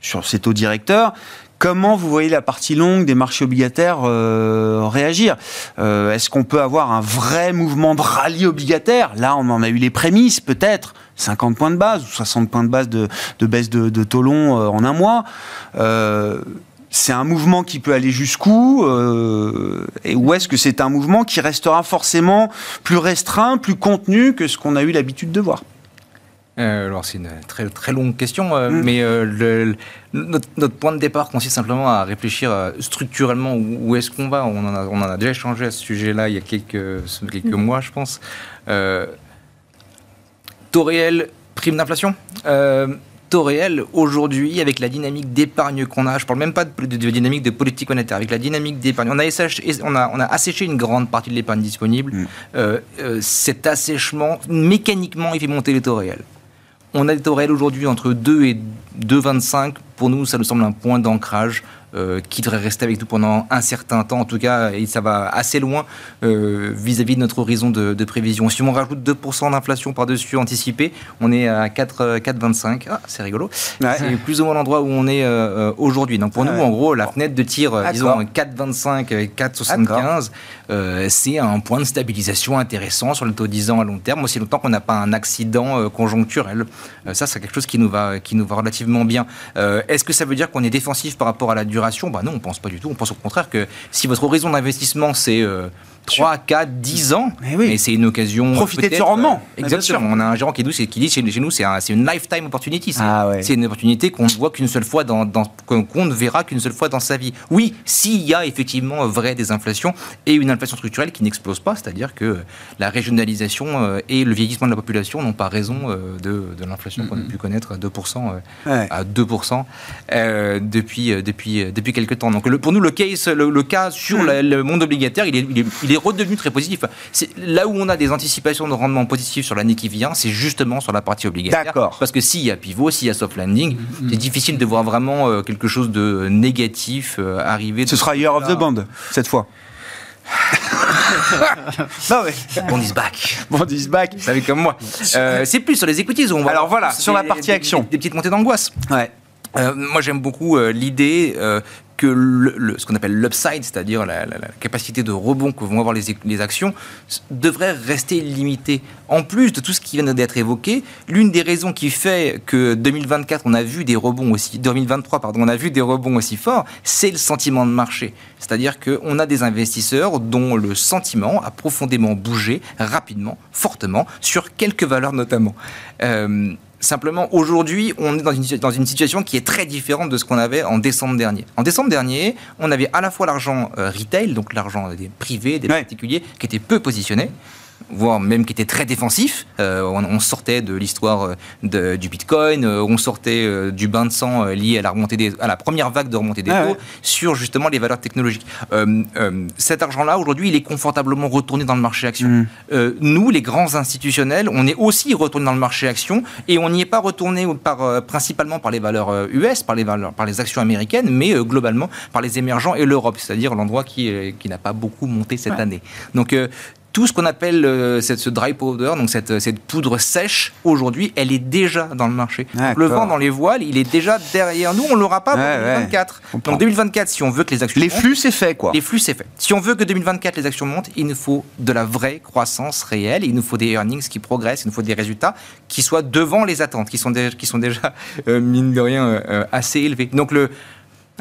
sur ces taux directeurs. Comment vous voyez la partie longue des marchés obligataires euh, réagir? Euh, Est-ce qu'on peut avoir un vrai mouvement de rallye obligataire? Là, on en a eu les prémices, peut-être. 50 points de base ou 60 points de base de, baisse de, de euh, en un mois. C'est un mouvement qui peut aller jusqu'où Et où est-ce que c'est un mouvement qui restera forcément plus restreint, plus contenu que ce qu'on a eu l'habitude de voir? Euh, alors c'est une très très longue question, euh, Mm. mais euh, le- notre, notre point de départ consiste simplement à réfléchir structurellement où, où est-ce qu'on va. On en, a, on en a déjà échangé à ce sujet-là il y a quelques, quelques mois, je pense. Taux réel, prime d'inflation. Taux réel, aujourd'hui, avec la dynamique d'épargne qu'on a, je parle même pas de, de- de dynamique de politique monétaire, avec la dynamique d'épargne, on a, asséché, on, a, on a asséché une grande partie de l'épargne disponible. Mm. Euh, euh, cet assèchement, mécaniquement, il fait monter les taux réels. On a des taux réels aujourd'hui entre 2 et 2,25. Pour nous, ça nous semble un point d'ancrage euh, qui devrait rester avec nous pendant un certain temps, en tout cas, et ça va assez loin euh, vis-à-vis de notre horizon de, de prévision. Si on rajoute 2% d'inflation par-dessus anticipé, on est à 4, 4,25. Ah, c'est rigolo. Ouais. C'est plus ou moins l'endroit où on est euh, euh, aujourd'hui. Donc pour Ouais. nous, en gros, la fenêtre de tir, euh, disons D'accord. 4,25, euh, 4,75, euh, c'est un point de stabilisation intéressant sur le taux 10 ans à long terme, aussi longtemps qu'on n'a pas un accident euh, conjoncturel. Euh, ça, c'est quelque chose qui nous va, qui nous va relativement bien. Euh, Est-ce que ça veut dire qu'on est défensif par rapport à la duration bah Non, on pense pas du tout. On pense au contraire que si votre horizon d'investissement, c'est... euh, 3, 4, 10 ans, Mais oui. c'est une occasion. Profiter de ce rendement. euh. Exactement. On a un gérant qui, c'est- qui dit chez, chez nous, c'est un- une lifetime opportunity. C'est Ah ouais. une opportunité qu'on ne voit qu'une seule fois dans, dans- qu'on ne verra qu'une seule fois dans sa vie. Oui, s'il y a effectivement euh, vrai des inflations et une inflation structurelle qui n'explose pas, c'est-à-dire que la régionalisation euh, et le vieillissement de la population n'ont pas raison euh, de, de l'inflation qu'on a pu connaître à 2%, euh, Ouais. à 2% euh, depuis, euh, depuis, euh, depuis quelques temps. Donc le- pour nous, le, case, le, le cas sur Hmm. la- le monde obligataire, il est, il est, il est redevenu très positif. C'est Là où on a des anticipations de rendement positif sur l'année qui vient, c'est justement sur la partie obligataire. D'accord. Parce que s'il y a pivot, s'il y a soft landing, c'est difficile de voir vraiment euh, quelque chose de négatif euh, arriver. Ce sera Year of the Band, cette fois. non, mais On is back. bon, this back. Vous savez comme moi. Euh, c'est plus sur les equities. où On va Alors voilà, sur la partie des- action. Des, des petites montées d'angoisse. Ouais. Euh, moi, j'aime beaucoup euh, l'idée euh, que ce qu'on appelle l'upside, c'est-à-dire la, capacité de rebond que vont avoir les, les actions, devrait rester limitée. En plus de tout ce qui vient d'être évoqué, l'une des raisons qui fait que 2024, on a vu des rebonds aussi, 2023, pardon, on a vu des rebonds aussi forts, c'est le sentiment de marché. C'est-à-dire qu'on a des investisseurs dont le sentiment a profondément bougé, rapidement, fortement, sur quelques valeurs notamment. Simplement, aujourd'hui, on est dans une, dans une situation qui est très différente de ce qu'on avait en décembre dernier. En décembre dernier, on avait à la fois l'argent euh, retail, donc l'argent des privés, des Ouais. particuliers, qui était peu positionné, voire même qui était très défensif. Euh, on, on sortait de l'histoire euh, du Bitcoin, euh, on sortait du bain de sang lié à la, remontée des, à la première vague de remontée des Ah taux ouais. sur justement les valeurs technologiques. Euh, euh, cet argent-là, aujourd'hui, il est confortablement retourné dans le marché action. Mm. Euh, nous, les grands institutionnels, on est aussi retourné dans le marché action et on n'y est pas retourné par, principalement par les valeurs US, par les, valeurs, par les actions américaines, mais globalement par les émergents et l'Europe, c'est-à-dire l'endroit qui, qui n'a pas beaucoup monté cette année. Donc, tout ce qu'on appelle euh, cette, ce dry powder, donc cette, cette poudre sèche, aujourd'hui, elle est déjà dans le marché. Donc, le vent dans les voiles, il est déjà derrière nous, on ne l'aura pas pour Ouais, ouais. 2024. comprends. Donc 2024, si on veut que les actions Les montent, flux, c'est fait, quoi. les flux, c'est fait. Si on veut que 2024, les actions montent, il nous faut de la vraie croissance réelle. Il nous faut des earnings qui progressent. Il nous faut des résultats qui soient devant les attentes, qui sont déjà, qui sont déjà euh, mine de rien, euh, euh, assez élevés. Donc, le,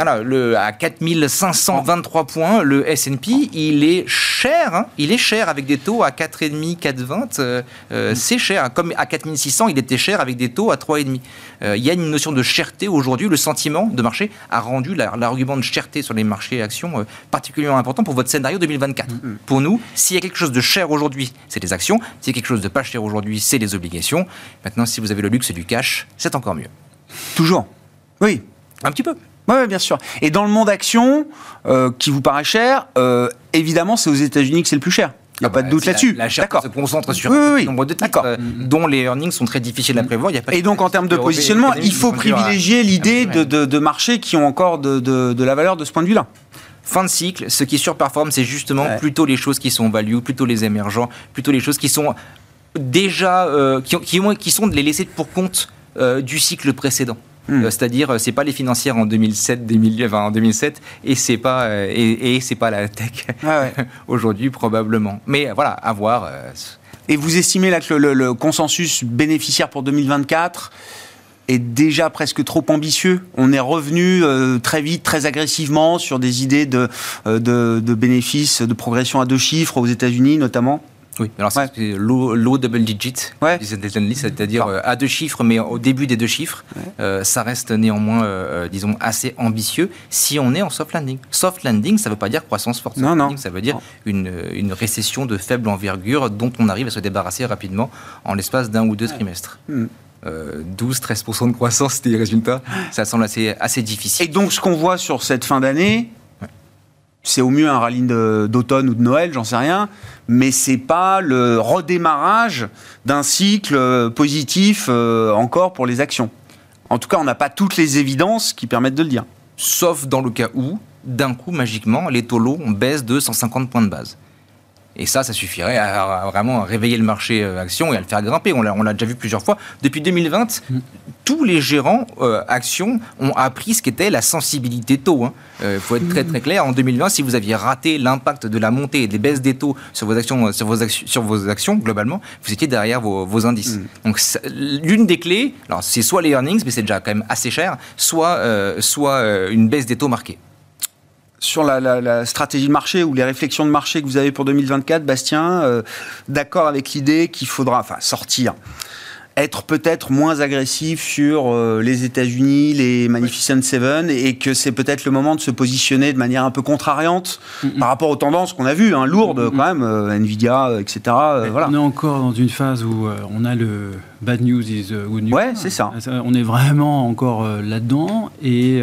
voilà, le, à 4523 points, le S&P, il est cher. hein. il est cher avec des taux à 4,5, 4,20. euh, euh, C'est cher. Comme à 4600, il était cher avec des taux à 3,5. Euh, il y a une notion de cherté aujourd'hui. Le sentiment de marché a rendu la- l'argument de cherté sur les marchés actions euh, particulièrement important pour votre scénario 2024. Pour nous, s'il y a quelque chose de cher aujourd'hui, c'est les actions. S'il y a quelque chose de pas cher aujourd'hui, c'est les obligations. Maintenant, si vous avez le luxe du cash, c'est encore mieux. Toujours. Oui. Un petit peu. Oui, bien sûr. Et dans le monde action, euh, qui vous paraît cher, euh, évidemment, c'est aux États-Unis que c'est le plus cher. Il n'y a pas de doute Ah bah, C'est là-dessus. La, la D'accord. se concentre sur Oui, un oui, nombre de titres euh, dont les earnings sont très difficiles à prévoir. Il y a pas Et donc, en termes de positionnement, il faut privilégier l'idée de, de, de marchés qui ont encore de, de, de la valeur de ce point de vue-là. Fin de cycle, ce qui surperforme, c'est justement Ouais. plutôt les choses qui sont value, plutôt les émergents, plutôt les choses qui sont déjà, euh, qui, qui, qui sont de les laisser pour compte euh, du cycle précédent. Hmm. Euh, C'est-à-dire, euh, c'est pas les financières en 2007, 2000, enfin, en 2007, et c'est pas euh, et, et c'est pas la tech ouais. aujourd'hui probablement. Mais voilà, à voir. Et vous estimez là que le, le- le consensus bénéficiaire pour 2024 est déjà presque trop ambitieux? On est revenu euh, très vite, très agressivement sur des idées de, euh, de, de bénéfices, de progression à deux chiffres aux États-Unis notamment? Oui, alors Ouais. c'est low, low double digit, Ouais. disent les analystes, c'est-à-dire euh, à deux chiffres, mais au début des deux chiffres, euh, ça reste néanmoins, euh, disons, assez ambitieux si on est en soft landing. Soft landing, ça ne veut pas dire croissance forte. Non, non. ça veut dire une, une récession de faible envergure dont on arrive à se débarrasser rapidement en l'espace d'un ou deux trimestres. Hmm. Euh, 12-13% de croissance, c'était les résultats. Ça semble assez, assez difficile. Et donc ce qu'on voit sur cette fin d'année, c'est au mieux un rallye d'automne ou de Noël, j'en sais rien, mais c'est pas le redémarrage d'un cycle euh, positif euh, encore pour les actions. En tout cas, on n'a pas toutes les évidences qui permettent de le dire. sauf dans le cas où, d'un coup, magiquement, les taux lots baissent de 150 points de base. Et ça, ça suffirait à, vraiment réveiller le marché euh, action et à le faire grimper. On l'a déjà vu plusieurs fois. Depuis 2020, mm. tous les gérants euh, actions ont appris ce qu'était la sensibilité taux. Il hein. faut être très très clair. En 2020, si vous aviez raté l'impact de la montée et des baisses des taux sur vos actions, sur vos actions, sur vos actions globalement, vous étiez derrière vos, indices. Mm. Donc l'une des clés, alors c'est soit les earnings, mais c'est déjà quand même assez cher, soit, soit une baisse des taux marqués sur la, stratégie de marché ou les réflexions de marché que vous avez pour 2024, Bastien, euh, d'accord avec l'idée qu'il faudra enfin, sortir être peut-être moins agressif sur euh, les États-Unis, les Magnificent Seven, et que c'est peut-être le moment de se positionner de manière un peu contrariante par rapport aux tendances qu'on a vues, hein, lourdes quand même, euh, Nvidia, euh, etc. voilà. On est encore dans une phase où on a le bad news is good news. Ouais, c'est ça. On est vraiment encore là-dedans, et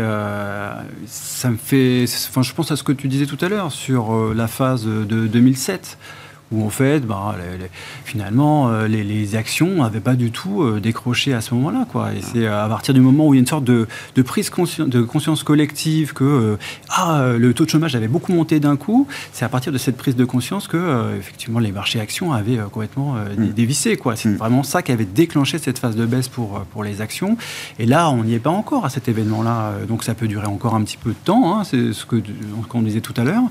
ça me fait. Enfin, je pense à ce que tu disais tout à l'heure sur la phase de 2007 où en fait, bah, finalement, euh, les, actions n'avaient pas du tout euh, décroché à ce moment-là. Quoi. Et c'est à partir du moment où il y a une sorte de, prise de conscience collective que euh, ah, le taux de chômage avait beaucoup monté d'un coup, c'est à partir de cette prise de conscience que effectivement les marchés actions avaient complètement mm. dévissé. Quoi. C'est mm. vraiment ça qui avait déclenché cette phase de baisse pour, pour les actions. Et là, on n'y est pas encore à cet événement-là. Donc ça peut durer encore un petit peu de temps, hein, c'est ce qu'on disait tout à l'heure.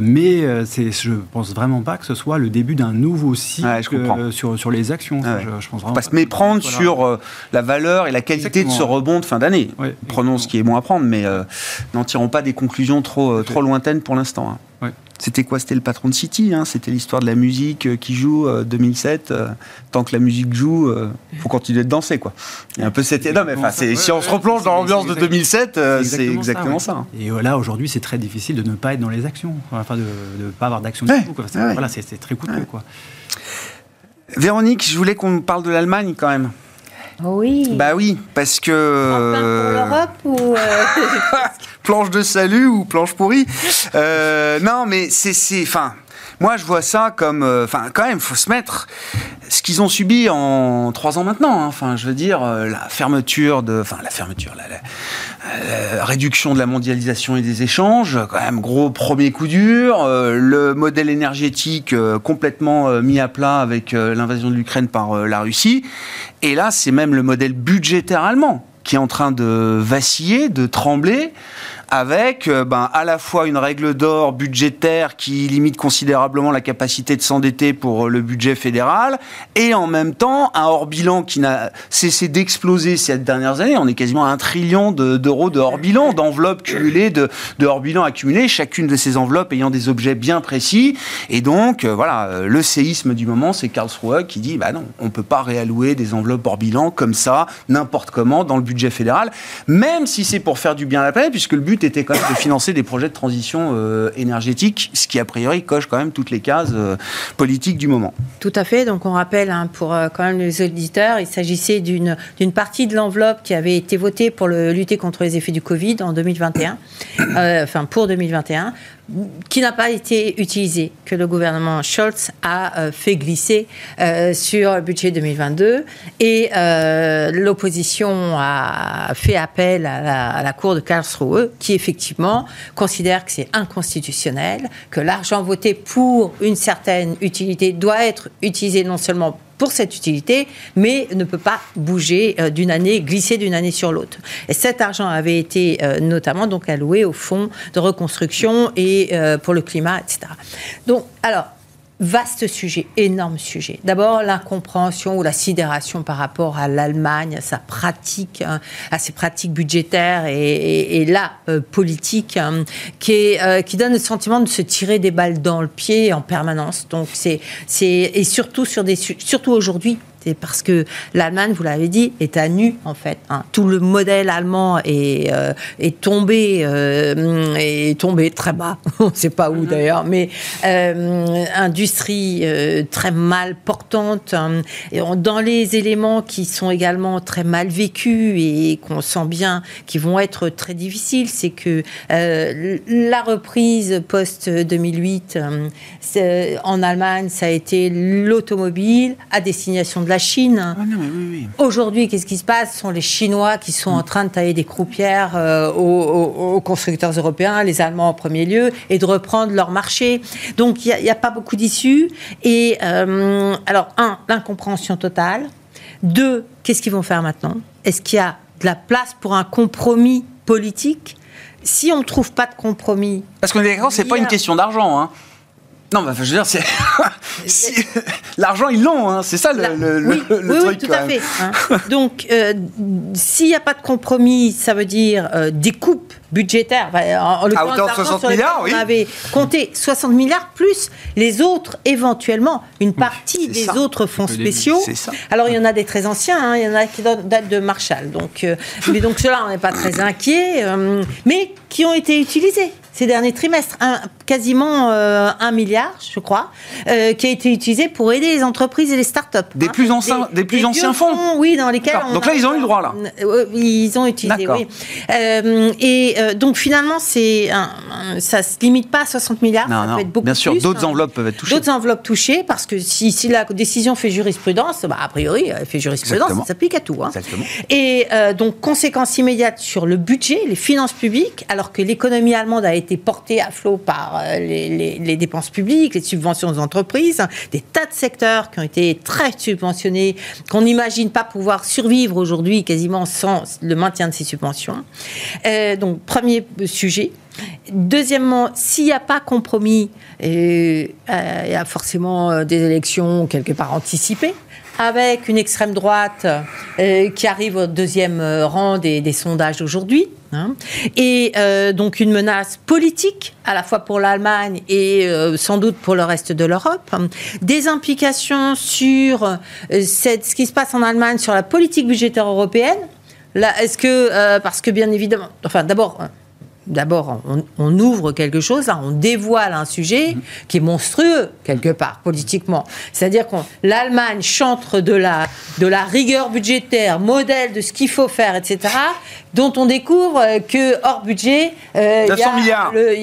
mais je pense vraiment pas que ce soit le début d'un nouveau cycle euh, sur, sur les actions. je, pense pas se méprendre sur euh, la valeur et la qualité de ce rebond de fin d'année. Prenons ce qui est bon à prendre, mais euh, n'en tirons pas des conclusions trop, trop lointaines pour l'instant. Hein. C'était quoi? C'était le patron de City. Hein C'était l'histoire de la musique euh, qui joue 2007. Euh, euh, tant que la musique joue, faut continuer de danser, quoi. A un peu cette. Non, mais si on se replonge dans l'ambiance de 2007, c'est exactement, ça. Et voilà, aujourd'hui, c'est très difficile de ne pas être dans les actions. Enfin, de ne pas avoir d'action du tout. Voilà, c'est très coûteux, quoi. Véronique, je voulais qu'on parle de l'Allemagne quand même. Oui. Bah oui, parce que. Pour l'Europe ou. planche de salut ou planche pourrie. Euh, non, mais c'est, enfin, moi je vois ça comme, euh, enfin, quand même, faut se mettre ce qu'ils ont subi en trois ans maintenant. Hein. Enfin, je veux dire, euh, la fermeture de, enfin, la fermeture, la, réduction de la mondialisation et des échanges, quand même gros premier coup dur. le modèle énergétique complètement mis à plat avec l'invasion de l'Ukraine par la Russie. Et là, c'est même le modèle budgétaire allemand qui est en train de vaciller, de trembler avec euh, ben, à la fois une règle d'or budgétaire qui limite considérablement la capacité de s'endetter pour euh, le budget fédéral, et en même temps un hors-bilan qui n'a cessé d'exploser ces dernières années. On est quasiment à un trillion d'euros de, hors-bilan, d'enveloppes cumulées, de, hors-bilan accumulées, chacune de ces enveloppes ayant des objets bien précis. Et donc, euh, voilà, le séisme du moment, c'est Karlsruhe qui dit, bah non, on ne peut pas réallouer des enveloppes hors-bilan comme ça, n'importe comment, dans le budget fédéral, même si c'est pour faire du bien à la planète, puisque le but était quand même de financer des projets de transition euh, énergétique, ce qui a priori coche quand même toutes les cases euh, politiques du moment. Tout à fait. Donc on rappelle hein, pour euh, quand même les auditeurs, il s'agissait d'une d'une partie de l'enveloppe qui avait été votée pour le, lutter contre les effets du Covid en 2021, enfin pour 2021 qui n'a pas été utilisé, que le gouvernement Scholz a euh, fait glisser euh, sur le budget 2022. Et euh, l'opposition a fait appel à la, Cour de Karlsruhe, qui effectivement considère que c'est inconstitutionnel, que l'argent voté pour une certaine utilité doit être utilisé non seulement pour cette utilité, mais ne peut pas bouger euh, d'une année, glisser d'une année sur l'autre. Et cet argent avait été euh, notamment donc alloué au fonds de reconstruction et euh, pour le climat, etc. Donc, alors, Vaste sujet, énorme sujet. D'abord, l'incompréhension ou la sidération par rapport à l'Allemagne, à sa pratique, hein, à ses pratiques budgétaires et, la politique hein, qui, qui donne le sentiment de se tirer des balles dans le pied en permanence. Donc, c'est, c'est et surtout sur des, surtout aujourd'hui c'est parce que l'Allemagne, vous l'avez dit, est à nu en fait. Hein. Tout le modèle allemand est, euh, est tombé, euh, est tombé très bas. On ne sait pas où mhm. d'ailleurs, mais euh, industrie très mal portante. Hein. et dans les éléments qui sont également très mal vécus et qu'on sent bien, qui vont être très difficiles, c'est que la reprise post 2008 en Allemagne, ça a été l'automobile à destination de la Chine. Ah non, mais oui, oui. Aujourd'hui, qu'est-ce qui se passe? Ce sont les Chinois qui sont en train de tailler des croupières euh, aux, aux- aux constructeurs européens, les Allemands en premier lieu, et de reprendre leur marché. Donc, il n'y a, pas beaucoup d'issues. Et euh, alors, un, l'incompréhension totale. Deux, qu'est-ce qu'ils vont faire maintenant? Est-ce qu'il y a de la place pour un compromis politique? Si on ne trouve pas de compromis, Parce qu'on est d'accord, c'est pas Hier. une question d'argent. Hein. Non, bah, je veux dire, c'est. si- L'argent, ils l'ont, hein. c'est ça le, La- le- oui, le- le oui, truc. oui, tout à même. fait. hein. Donc, euh, s'il n'y a pas de compromis, ça veut dire euh, des coupes budgétaires. En, en l'occurrence, hauteur de l'argent 60 sur lequel milliards, oui. On avait compté 60 milliards plus les autres, éventuellement, une partie des ça. autres fonds spéciaux. ça. Alors, il y en a des très anciens, hein, il y en a qui datent de Marshall. Donc, euh, mais donc, ceux-là, on n'est pas très inquiets, euh, mais qui ont été utilisés ces derniers trimestres. Un- quasiment euh, un milliard, je crois, euh, qui a été utilisé pour aider les entreprises et les startups. Des plus anciens- des plus anciens fonds. Oui, dans lesquels. On Donc là, ils ont eu le droit, là. Euh, Ils ont utilisé, oui. Euh, et donc finalement, c'est ça se limite pas à 60 milliards. Non, ça non. peut être beaucoup Bien sûr, d'autres hein. enveloppes peuvent être touchées. D'autres enveloppes touchées, parce que si, si la décision fait jurisprudence, bah, a priori, elle fait jurisprudence, Exactement. ça s'applique à tout. hein. Exactement. Et donc, conséquence immédiate sur le budget, les finances publiques, alors que l'économie allemande a été portée à flot par les, les- dépenses publiques, les subventions aux entreprises, des tas de secteurs qui ont été très subventionnés, qu'on n'imagine pas pouvoir survivre aujourd'hui quasiment sans le maintien de ces subventions. Euh, donc, premier sujet. Deuxièmement, s'il n'y a pas compromis, euh, euh, il y a forcément euh, des élections quelque part anticipées avec une extrême droite euh, qui arrive au deuxième euh, rang des, sondages aujourd'hui, hein, et euh, donc une menace politique à la fois pour l'Allemagne et sans doute pour le reste de l'Europe, hein. des implications sur ce qui se passe en Allemagne sur la politique budgétaire européenne. Là, est-ce que parce que bien évidemment, enfin d'abord. D'abord, on, on ouvre quelque chose, là, on dévoile un sujet qui est monstrueux, quelque part, politiquement. C'est-à-dire que l'Allemagne chante de la, de la rigueur budgétaire, modèle de ce qu'il faut faire, etc., dont on découvre que, hors budget, euh, il y 900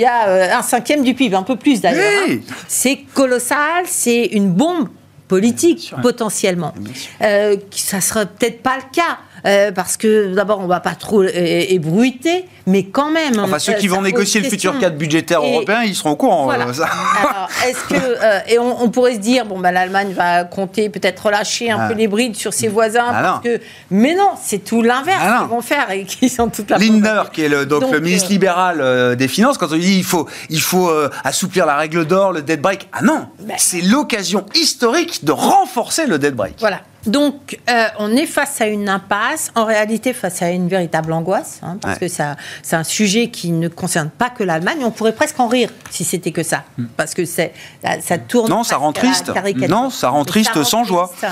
a euh, un cinquième du PIB, un peu plus d'ailleurs. Oui. hein. C'est colossal, c'est une bombe politique, potentiellement. Euh, ça serait peut-être pas le cas. Euh, parce que d'abord, on va pas trop ébruiter, mais quand même. Enfin, ceux euh, qui vont négocier le futur cadre budgétaire Et- européen, ils seront au courant. Voilà. euh, ça. Alors, est-ce que euh, et on, on pourrait se dire bon bah l'Allemagne va compter peut-être relâcher un Ah. peu les brides sur ses voisins Ah parce que mais non c'est tout l'inverse Ah qu'ils vont faire et qui sont toute la Lindner, qui est le, donc, Donc, le ministre euh, libéral des Finances, quand on dit il faut, il faut assouplir la règle d'or, le dead break, ah non, Ben. c'est l'occasion historique de renforcer le dead break. Voilà. Donc, euh, on est face à une impasse, en réalité face à une véritable angoisse, hein, parce Ouais. que ça, c'est un sujet qui ne concerne pas que l'Allemagne. On pourrait presque en rire si c'était que ça, parce que c'est, ça, ça tourne. Hmm. Non, ça rend triste. caricature. Non, ça rend triste rend sans joie. triste,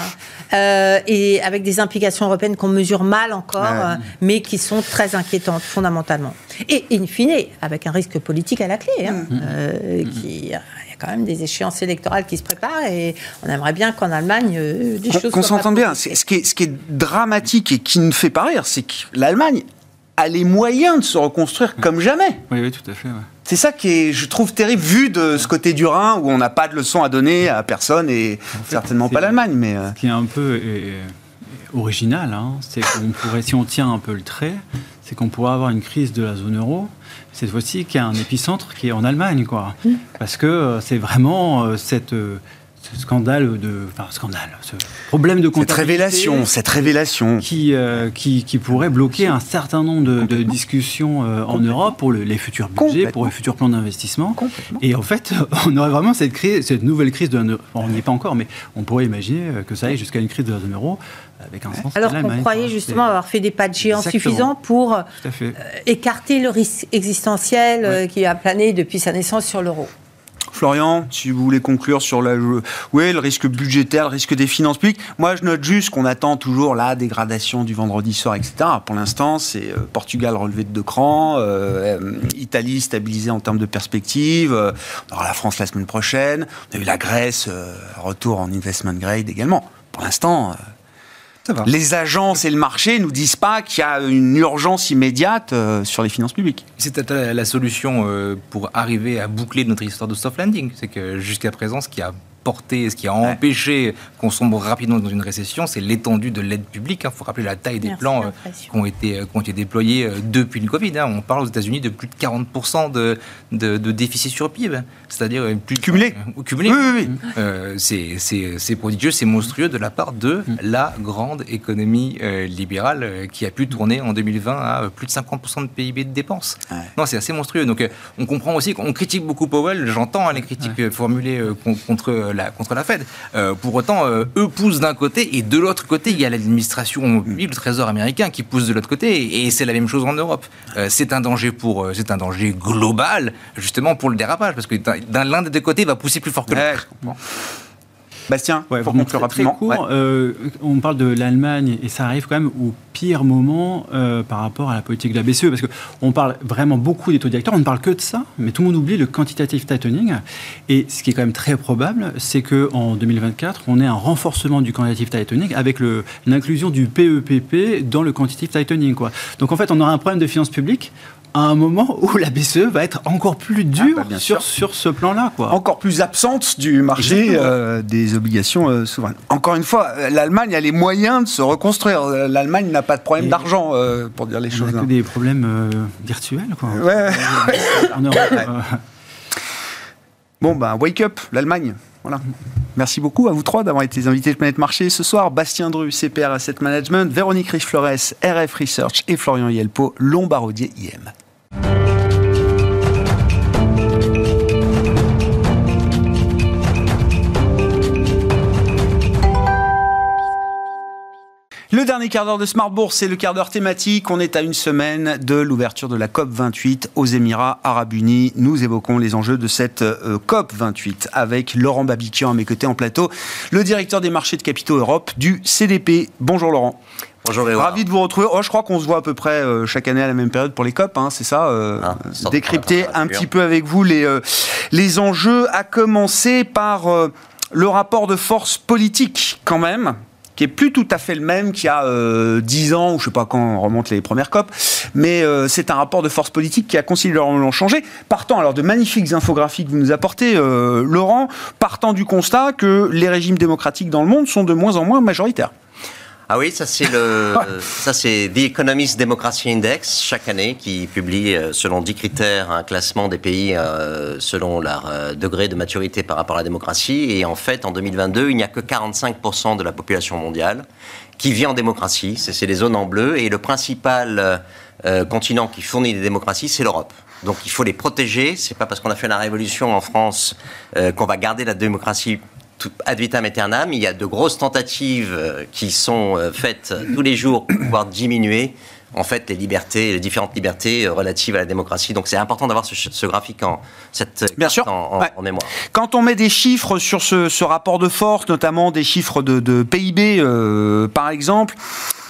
euh, et avec des implications européennes qu'on mesure mal encore, Ouais. euh, mais qui sont très inquiétantes fondamentalement. Et in fine, avec un risque politique à la clé, hein, Hmm. euh, qui a quand même des échéances électorales qui se préparent et on aimerait bien qu'en Allemagne euh, des choses Qu'on s'entende bien. Ce qui, est, ce qui est dramatique et qui ne fait pas rire, c'est que l'Allemagne a les moyens de se reconstruire comme jamais. Oui, oui, tout à fait. ouais. C'est ça qui est, je trouve, terrible, vu de ce côté du Rhin, où on n'a pas de leçons à donner à personne, et certainement pas l'Allemagne, mais... euh, Ce qui est un peu euh, original, hein, c'est qu'on pourrait, si on tient un peu le trait, c'est qu'on pourrait avoir une crise de la zone euro, cette fois-ci, qui a un épicentre qui est en Allemagne, quoi. Mmh. Parce que euh, c'est vraiment euh, cette, euh, ce scandale de, enfin scandale, ce problème de Cette révélation, cette révélation. qui, euh, qui, qui pourrait bloquer un certain nombre de, de discussions euh, en Europe pour le- les futurs budgets, pour les futurs plans d'investissement. Complètement. Et en fait, on aurait vraiment cette, crise, cette nouvelle crise de la zone On n'y est pas encore, mais on pourrait imaginer que ça aille jusqu'à une crise de la zone euro avec un sens. Alors qu'on croyait justement avoir fait des pas de géants Exactement. suffisants pour euh, écarter le risque existentiel euh, Ouais. qui a plané depuis sa naissance sur l'euro. Florian, si vous voulez conclure sur la, oui, le risque budgétaire, le risque des finances publiques, moi je note juste qu'on attend toujours la dégradation du vendredi soir, etc. Pour l'instant, c'est euh, Portugal relevé de deux crans, euh, Italie stabilisée en termes de perspective, euh, on aura la France la semaine prochaine, on a eu la Grèce, euh, retour en investment grade également. Pour l'instant, euh. Les agences et le marché nous disent pas qu'il y a une urgence immédiate euh, sur les finances publiques. C'est peut-être la, solution euh, pour arriver à boucler notre histoire de soft landing. C'est que jusqu'à présent, ce qui a porté, ce qui a empêché qu'on sombre rapidement dans une récession, c'est l'étendue de l'aide publique. Il hein. faut rappeler la taille des plans euh, qui, ont été, qui ont été déployés depuis le Covid. Hein. On parle aux États-Unis de plus de 40% de, de, de, déficit sur PIB, c'est-à-dire plus cumulé. cumulé. Oui, oui, oui. c'est prodigieux, c'est monstrueux de la part de mm. la grande économie libérale qui a pu tourner en 2020 à plus de 50% de PIB de dépenses. Non, c'est assez monstrueux. Donc, on comprend aussi qu'on critique beaucoup Powell. J'entends hein, les critiques formulées contre la contre la Fed. pour autant, eux poussent d'un côté et de l'autre côté, il y a l'administration le Trésor américain qui pousse de l'autre côté et, c'est la même chose en Europe. c'est un danger pour, c'est un danger global justement pour le dérapage parce que l'un des deux côtés il va pousser plus fort que l'autre. Bastien, pour conclure rapidement. Court, euh, on parle de l'Allemagne et ça arrive quand même au pire moment euh, par rapport à la politique de la BCE parce qu'on parle vraiment beaucoup des taux directeurs, on ne parle que de ça, mais tout le monde oublie le quantitative tightening. Et ce qui est quand même très probable, c'est qu'en 2024, on ait un renforcement du quantitative tightening avec l'inclusion du PEPP dans le quantitative tightening. Quoi. Donc en fait, on aura un problème de finances publiques à un moment où la BCE va être encore plus dure ah, bah, sur, sur ce plan-là. Encore plus absente du marché euh, des obligations euh, souveraines. Encore une fois, l'Allemagne a les moyens de se reconstruire. L'Allemagne n'a pas de problème d'argent, euh, pour dire les choses. Que des problèmes virtuels. Quoi. Ouais. bon, ben, wake up, l'Allemagne. Voilà. Merci beaucoup à vous trois d'avoir été les invités de Planète Marché ce soir. Bastien Dru, CPR Asset Management, Véronique Riche-Flores, RF Research et Florian Yelpo, Lombardier IM. Le dernier quart d'heure de Smart Bourse, c'est le quart d'heure thématique. On est à une semaine de l'ouverture de la COP 28 aux Émirats Arabes Unis. Nous évoquons les enjeux de cette euh, COP 28 avec Laurent Babiquian à mes côtés en plateau, le directeur des marchés de capitaux Europe du CDP. Bonjour Laurent. Bonjour Ravi de vous retrouver. Oh, je crois qu'on se voit à peu près euh, chaque année à la même période pour les COP, hein, c'est ça euh, ah, Décrypter un petit peu avec vous les, les enjeux, à commencer par le rapport de force politique quand même qui est plus tout à fait le même qu'il y a euh, 10 ans, ou je sais pas quand on remonte les premières COP, mais euh, c'est un rapport de force politique qui a considérablement changé. Partant alors de magnifiques infographies que vous nous apportez, euh, Laurent, partant du constat que les régimes démocratiques dans le monde sont de moins en moins majoritaires. Ah oui, ça c'est le, ça c'est The Economist Democracy Index chaque année qui publie euh, selon 10 critères un classement des pays euh, selon leur euh, degré de maturité par rapport à la démocratie. Et en fait, en 2022, il n'y a que 45% de la population mondiale qui vit en démocratie. C'est les zones en bleu et le principal continent qui fournit des démocraties, c'est l'Europe. Donc il faut les protéger. C'est pas parce qu'on a fait la révolution en France qu'on va garder la démocratie ad vitam aeternam, il y a de grosses tentatives euh, qui sont euh, faites tous les jours pour pouvoir diminuer en fait les libertés, les différentes libertés euh, relatives à la démocratie. Donc c'est important d'avoir ce, graphique en cette Bien sûr. En, mémoire. Quand on met des chiffres sur ce, rapport de force, notamment des chiffres de, PIB, par exemple.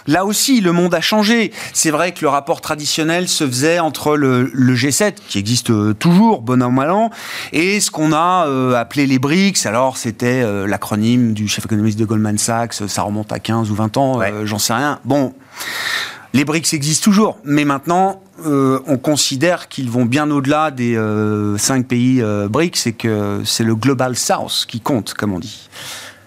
Là aussi, le monde a changé. C'est vrai que le rapport traditionnel se faisait entre le, G7, qui existe euh, toujours, bon an, mal an, et ce qu'on a euh, appelé les BRICS. Alors, c'était euh, l'acronyme du chef économiste de Goldman Sachs, ça remonte à 15 ou 20 ans, j'en sais rien. Bon, les BRICS existent toujours, mais maintenant, on considère qu'ils vont bien au-delà des cinq pays BRICS et que c'est le Global South qui compte, comme on dit.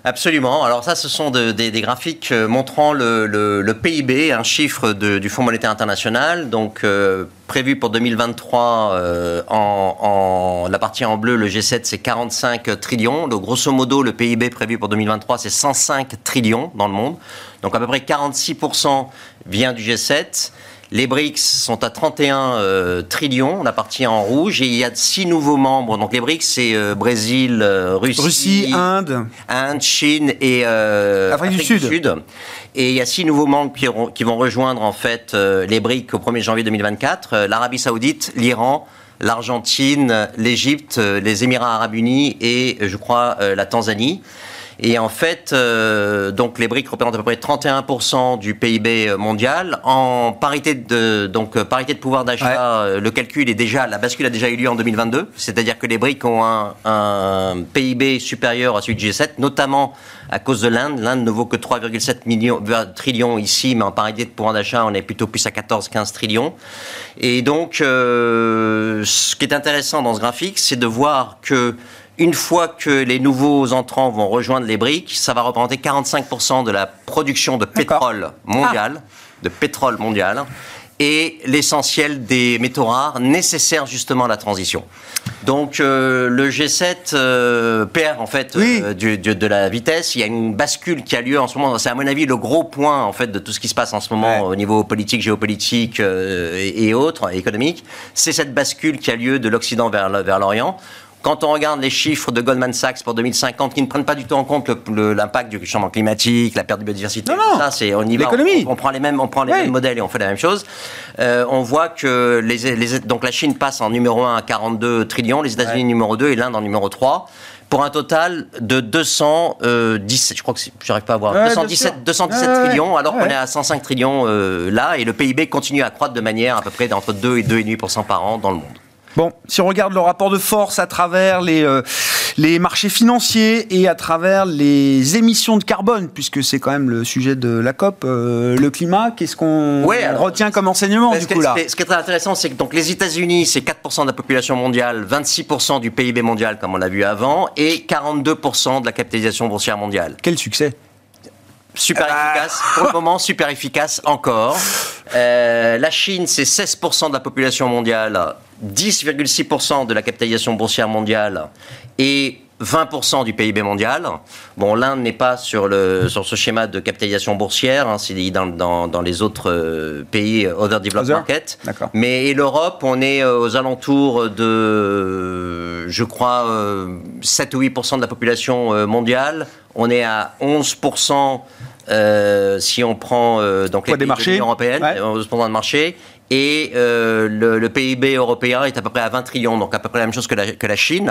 Absolument. Alors ça, ce sont des, graphiques euh, montrant le, PIB, un chiffre du Fonds monétaire international, donc euh, prévu pour 2023 euh, en, la partie en bleu, le G7 c'est 45 trillions. Donc grosso modo, le PIB prévu pour 2023 c'est 105 trillions dans le monde. Donc à peu près 46% vient du G7. Les BRICS sont à 31 euh, trillions, on a parti en rouge, et il y a six nouveaux membres. Donc les BRICS, c'est euh, Brésil, euh, Russie, Inde, Inde, Chine et Afrique, du, Sud. Et il y a six nouveaux membres qui, qui vont rejoindre en fait les BRICS au 1er janvier 2024 l'Arabie Saoudite, l'Iran, l'Argentine, l'Égypte, les Émirats Arabes Unis et je crois la Tanzanie. Et en fait, euh, donc les briques représentent à peu près 31% du PIB mondial. En parité de, donc, euh, parité de pouvoir d'achat, euh, le calcul est déjà, la bascule a déjà eu lieu en 2022. C'est-à-dire que les briques ont un, un, PIB supérieur à celui du G7, notamment à cause de l'Inde. L'Inde ne vaut que 3,7 trillions ici, mais en parité de pouvoir d'achat, on est plutôt plus à 14-15 trillions. Et donc, ce qui est intéressant dans ce graphique, c'est de voir que une fois que les nouveaux entrants vont rejoindre les briques, ça va représenter 45% de la production de pétrole mondial, de pétrole mondial, et l'essentiel des métaux rares nécessaires justement à la transition. Donc euh, le G7 euh, perd en fait Oui. euh, du- du- de la vitesse. Il y a une bascule qui a lieu en ce moment. C'est à mon avis le gros point en fait de tout ce qui se passe en ce moment Ouais. au niveau politique, géopolitique euh, et, et autres, économique. C'est cette bascule qui a lieu de l'Occident vers l'Orient. Quand on regarde les chiffres de Goldman Sachs pour 2050, qui ne prennent pas du tout en compte l'impact du changement climatique, la perte de biodiversité, Non, tout ça, c'est on y va, L'économie. On, on prend les mêmes, on prend les Oui. mêmes modèles et on fait la même chose. Euh, on voit que les, les- donc la Chine passe en numéro 1 à 42 trillions, les États-Unis numéro 2 et l'Inde en numéro 3 pour un total de 217, je crois que c'est- j'arrive pas à voir, Ouais, bien 217, sûr. 217 Ouais, ouais, trillions, alors ouais. qu'on est à 105 trillions euh, là, et le PIB continue à croître de manière à peu près d'entre 2 et 2,5% par an dans le monde. Bon, si on regarde le rapport de force à travers les, euh, les marchés financiers et à travers les émissions de carbone, puisque c'est quand même le sujet de la COP, euh, le climat, qu'est-ce qu'on Ouais, alors, retient comme enseignement du coup là ce qui est- ce qui est très intéressant, c'est que donc, les États-Unis, c'est 4% de la population mondiale, 26% du PIB mondial, comme on l'a vu avant, et 42% de la capitalisation boursière mondiale. Quel succès Super Ah. efficace, pour le moment, super efficace encore. Euh, la Chine, c'est 16% de la population mondiale, 10,6% de la capitalisation boursière mondiale et 20% du PIB mondial. Bon, l'Inde n'est pas sur, le, sur ce schéma de capitalisation boursière, hein, c'est dans, dans, dans les autres euh, pays, euh, Other Developed Other? Market. D'accord. Mais l'Europe, on est euh, aux alentours de, je crois, euh, 7 ou 8% de la population mondiale. On est à 11% euh, si on prend euh, donc les des marchés. de l'Union européenne, Ouais. euh, 11% de marché. Et euh, le, le PIB européen est à peu près à 20 trillions, donc à peu près la même chose que la, que la Chine.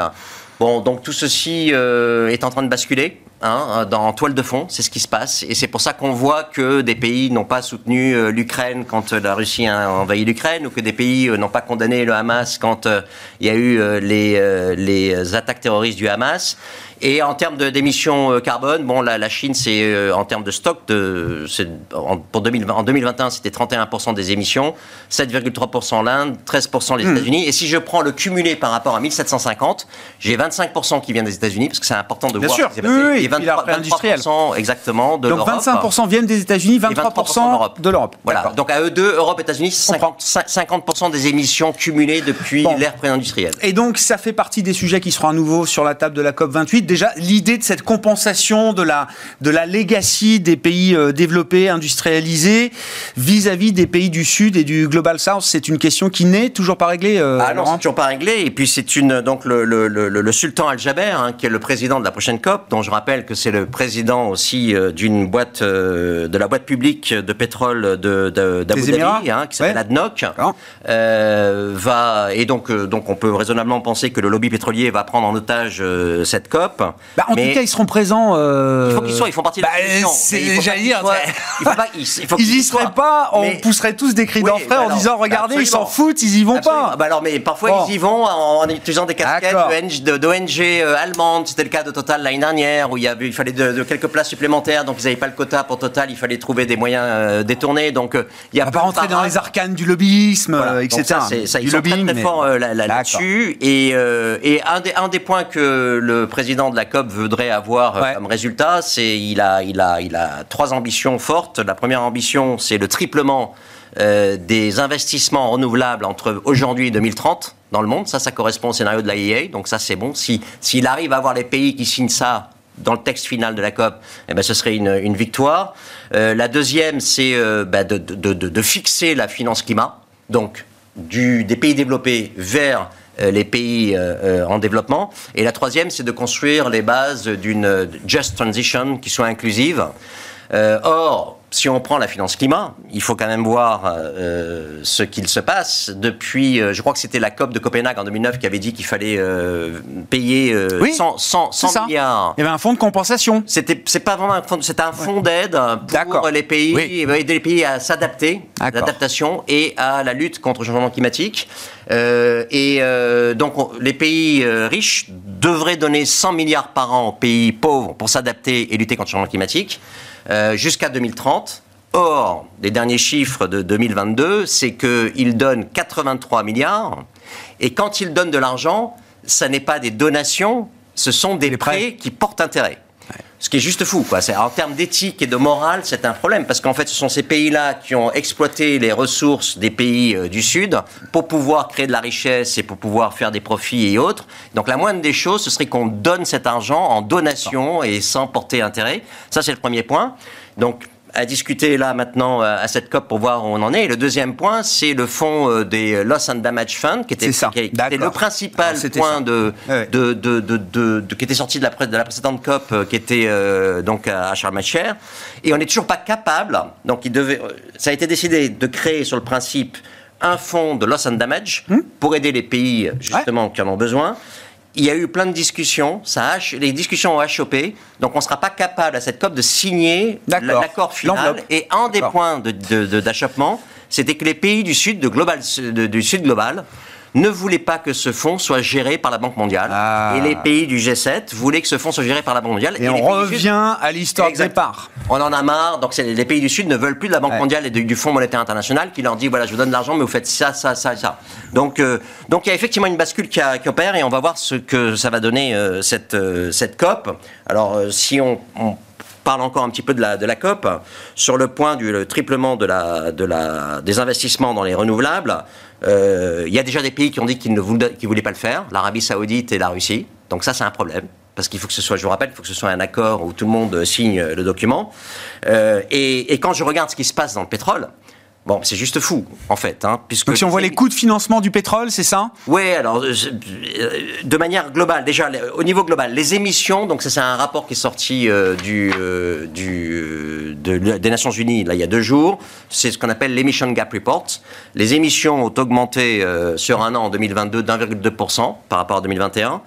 Bon, donc tout ceci euh, est en train de basculer hein, dans en toile de fond, c'est ce qui se passe. Et c'est pour ça qu'on voit que des pays n'ont pas soutenu euh, l'Ukraine quand euh, la Russie a envahi l'Ukraine, ou que des pays euh, n'ont pas condamné le Hamas quand euh, il y a eu euh, les, euh, les attaques terroristes du Hamas. Et en termes d'émissions euh, carbone, bon, la, la Chine, c'est euh, en termes de stock, de, en, pour 2020, en 2021, c'était 31% des émissions, 7,3% l'Inde, 13% les Hmm. États-Unis. Et si je prends le cumulé par rapport à 1750, j'ai 25% qui vient des États-Unis, parce que c'est important de Bien voir sûr. ce qui s'est passé. Oui, oui, et et puis la 23, réindustrielle. 23% exactement de Donc l'Europe. 25% viennent des États-Unis, Et 23% de l'Europe. Voilà. Donc à eux deux, Europe, États-Unis, comprends. 50%, 50% des émissions cumulées depuis Bon. l'ère pré-industrielle. Et donc, ça fait partie des sujets qui seront à nouveau sur la table de la COP 28. Déjà, l'idée de cette compensation de la, de la legacy des pays euh, développés, industrialisés, vis-à-vis des pays du Sud et du Global South, c'est une question qui n'est toujours pas réglée. euh, Ah c'est toujours pas réglé. Et puis c'est une donc le, le, le, le sultan Al Jaber, hein, qui est le président de la prochaine COP, dont je rappelle que c'est le président aussi euh, d'une boîte euh, de la boîte publique de pétrole de de- d'Abu Dhabi, hein, qui s'appelle Ouais. ADNOC. D'accord. Euh, va et donc donc on peut raisonnablement penser que le lobby pétrolier va prendre en otage cette COP. Bah, en Mais tout cas, ils seront présents. euh, il faut qu'ils soient, ils font partie de bah, la solution. c'est- J'allais dire, ils y seraient pas, on Mais- pousserait tous des cris Oui, d'enfer bah en disant regardez, ils s'en foutent, ils y vont Absolument. pas. Bah alors, mais parfois Bon. ils y vont en, en utilisant des casquettes d'ONG de- d'ONG allemandes. C'était le cas de Total l'année dernière où il, y avait, il fallait de, de quelques places supplémentaires, donc ils n'avaient pas le quota pour Total. Il fallait trouver des moyens euh, détournés. Donc euh, il y a On va pas rentrer dans les arcanes du lobbyisme, Voilà. euh, Donc etc. ça, ça, du ils sont très, très forts là- là- D'accord. là-dessus. Et, et un, des, un des points que le président de la COP voudrait avoir Ouais. comme résultat, c'est il a, il, a, il a trois ambitions fortes. La première ambition, c'est le triplement euh, des investissements renouvelables entre aujourd'hui et 2030 dans le monde. Ça, ça correspond au scénario de l'IEA. Donc ça, c'est bon. Si, s'il arrive à avoir les pays qui signent ça dans le texte final de la COP, eh ben, ce serait une, victoire. Euh, la deuxième, c'est euh, bah, de, fixer la finance climat. Donc, du, des pays développés vers euh, les pays en développement. Et la troisième, c'est de construire les bases d'une just transition qui soit inclusive. Or, si on prend la finance climat, il faut quand même voir euh, ce qu'il se passe depuis, euh, je crois que c'était la COP de Copenhague en 2009 qui avait dit qu'il fallait euh, payer euh, Oui, 100, 100, C'est 100 ça. milliards. Il y avait un fonds de compensation. C'était, c'est pas vraiment un fonds, c'est un fonds d'aide pour les pays, Oui. aider les pays à s'adapter, à l'adaptation et à la lutte contre le changement climatique. Et donc, on- les pays riches devraient donner 100 milliards par an aux pays pauvres pour s'adapter et lutter contre le changement climatique jusqu'à 2030. Or, les derniers chiffres de 2022, c'est qu'ils donnent 83 milliards. Et quand ils donnent de l'argent, ça n'est pas des donations, ce sont des prêts qui portent intérêt. Ce qui est juste fou, quoi. En termes d'éthique et de morale, c'est un problème parce qu'en fait, ce sont ces pays-là qui ont exploité les ressources des pays euh, du Sud pour pouvoir créer de la richesse et pour pouvoir faire des profits et autres. Donc, la moindre des choses, ce serait qu'on donne cet argent en donation et sans porter intérêt. Ça, c'est le premier point. Donc, à discuter là maintenant euh, à cette COP pour voir où on en est. Et le deuxième point, c'est le fonds euh, des Loss and Damage Fund, qui était, C'est ça, qui était d'accord. le principal Alors, point ça. de, Ouais. de, de, de, de- de- qui était sorti de la, pré- de la précédente COP, euh, qui était euh, donc à Charles Macher. Et on n'est toujours pas capable. Donc, il devait, ça a été décidé de créer sur le principe un fonds de loss and damage Hmm. pour aider les pays justement qui en ont besoin. Il y a eu plein de discussions, ça les discussions ont chopé, donc on ne sera pas capable à cette COP de signer l'accord final. Et un des points de- de- de- d'achoppement, c'était que les pays du Sud, de global, du Sud global, ne voulaient pas que ce fonds soit géré par la Banque mondiale. Ah. Et les pays du G7 voulaient que ce fonds soit géré par la Banque mondiale. Et on Sud- revient à l'histoire de départ. on en a marre, donc les pays du Sud ne veulent plus de la Banque Ouais. mondiale et du Fonds monétaire international qui leur dit voilà, je vous donne de l'argent, mais vous faites ça, ça, ça, ça. Donc, euh, donc il y a effectivement une bascule qui, a- qui opère et on va voir ce que ça va donner euh, cette, euh, cette COP. Alors, si on, on parle encore un petit peu de la, de la COP, sur le point du le triplement de la, de la, des investissements dans les renouvelables, il y a déjà des pays qui ont dit qu'ils ne voulaient, pas le faire, l'Arabie Saoudite et la Russie. Donc ça, c'est un problème. Parce qu'il faut que ce soit, je vous rappelle, il faut que ce soit un accord où tout le monde signe le document. Euh, et quand je regarde ce qui se passe dans le pétrole, bon, c'est juste fou, en fait. Hein, puisque Donc si on voit les coûts de financement du pétrole, c'est ça? Oui, alors euh, euh, de manière globale, déjà au niveau global, les émissions, donc ça c'est un rapport qui est sorti euh, du, euh, du, de- des Nations Unies là, il y a deux jours, c'est ce qu'on appelle l'Emission Gap Report. Les émissions ont augmenté sur un an en 2022 d'1,2% par rapport à 2021.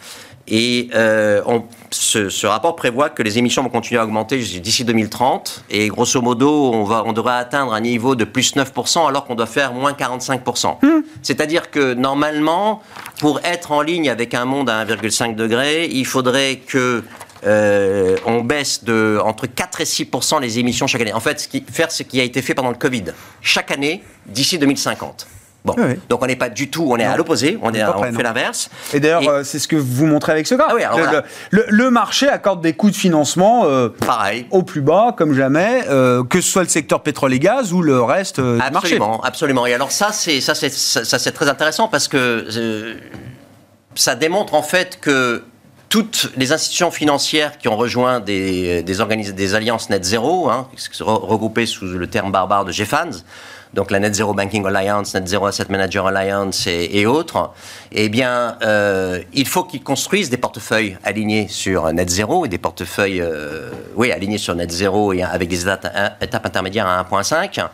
Et euh, on- ce, ce rapport prévoit que les émissions vont continuer à augmenter d'ici 2030. Et grosso modo, on, va, on devrait atteindre un niveau de plus 9% alors qu'on doit faire moins 45%. C'est-à-dire que normalement, pour être en ligne avec un monde à 1,5 degré, il faudrait que euh, on baisse de entre 4 et 6 les émissions chaque année. En fait, ce qui, faire ce qui a été fait pendant le Covid, chaque année d'ici 2050. Bon, Oui, oui. donc on n'est pas du tout, on est Non. à l'opposé, on, est, on près, fait l'inverse. Et d'ailleurs, Et- euh, c'est ce que vous montrez avec ce graphe. Ah oui, le, voilà. le- le marché accorde des coûts de financement euh, Pareil. au plus bas, comme jamais, euh, que ce soit le secteur pétrole et gaz ou le reste euh, du marché. Absolument, absolument. Et alors ça, c'est ça, c'est ça, ça, c'est très intéressant parce que ça démontre en fait que toutes les institutions financières qui ont rejoint des, des, organis- des alliances net zéro, hein, regroupées sous le terme barbare de GFANS, donc la Net Zero Banking Alliance, Net Zero Asset Manager Alliance et, autres, eh bien, euh, il faut qu'ils construisent des portefeuilles alignés sur Net Zero et des portefeuilles, euh, oui, alignés sur Net Zero et avec des étapes intermédiaires à 1.5.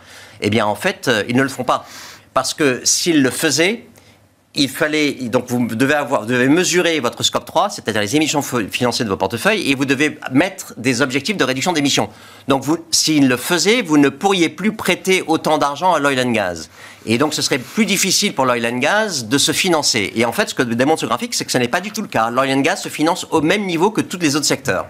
Eh bien, en fait, euh, ils ne le font pas. Parce que s'ils le faisaient, il fallait donc vous devez avoir vous devez mesurer votre scope 3, c'est-à-dire les émissions financières de vos portefeuilles et vous devez mettre des objectifs de réduction d'émissions. Donc vous s'il le faisait, vous ne pourriez plus prêter autant d'argent à l'oil and gas. Et donc ce serait plus difficile pour l'oil and gas de se financer. Et en fait ce que démontre ce graphique, c'est que ce n'est pas du tout le cas. L'oil and gas se finance au même niveau que tous les autres secteurs.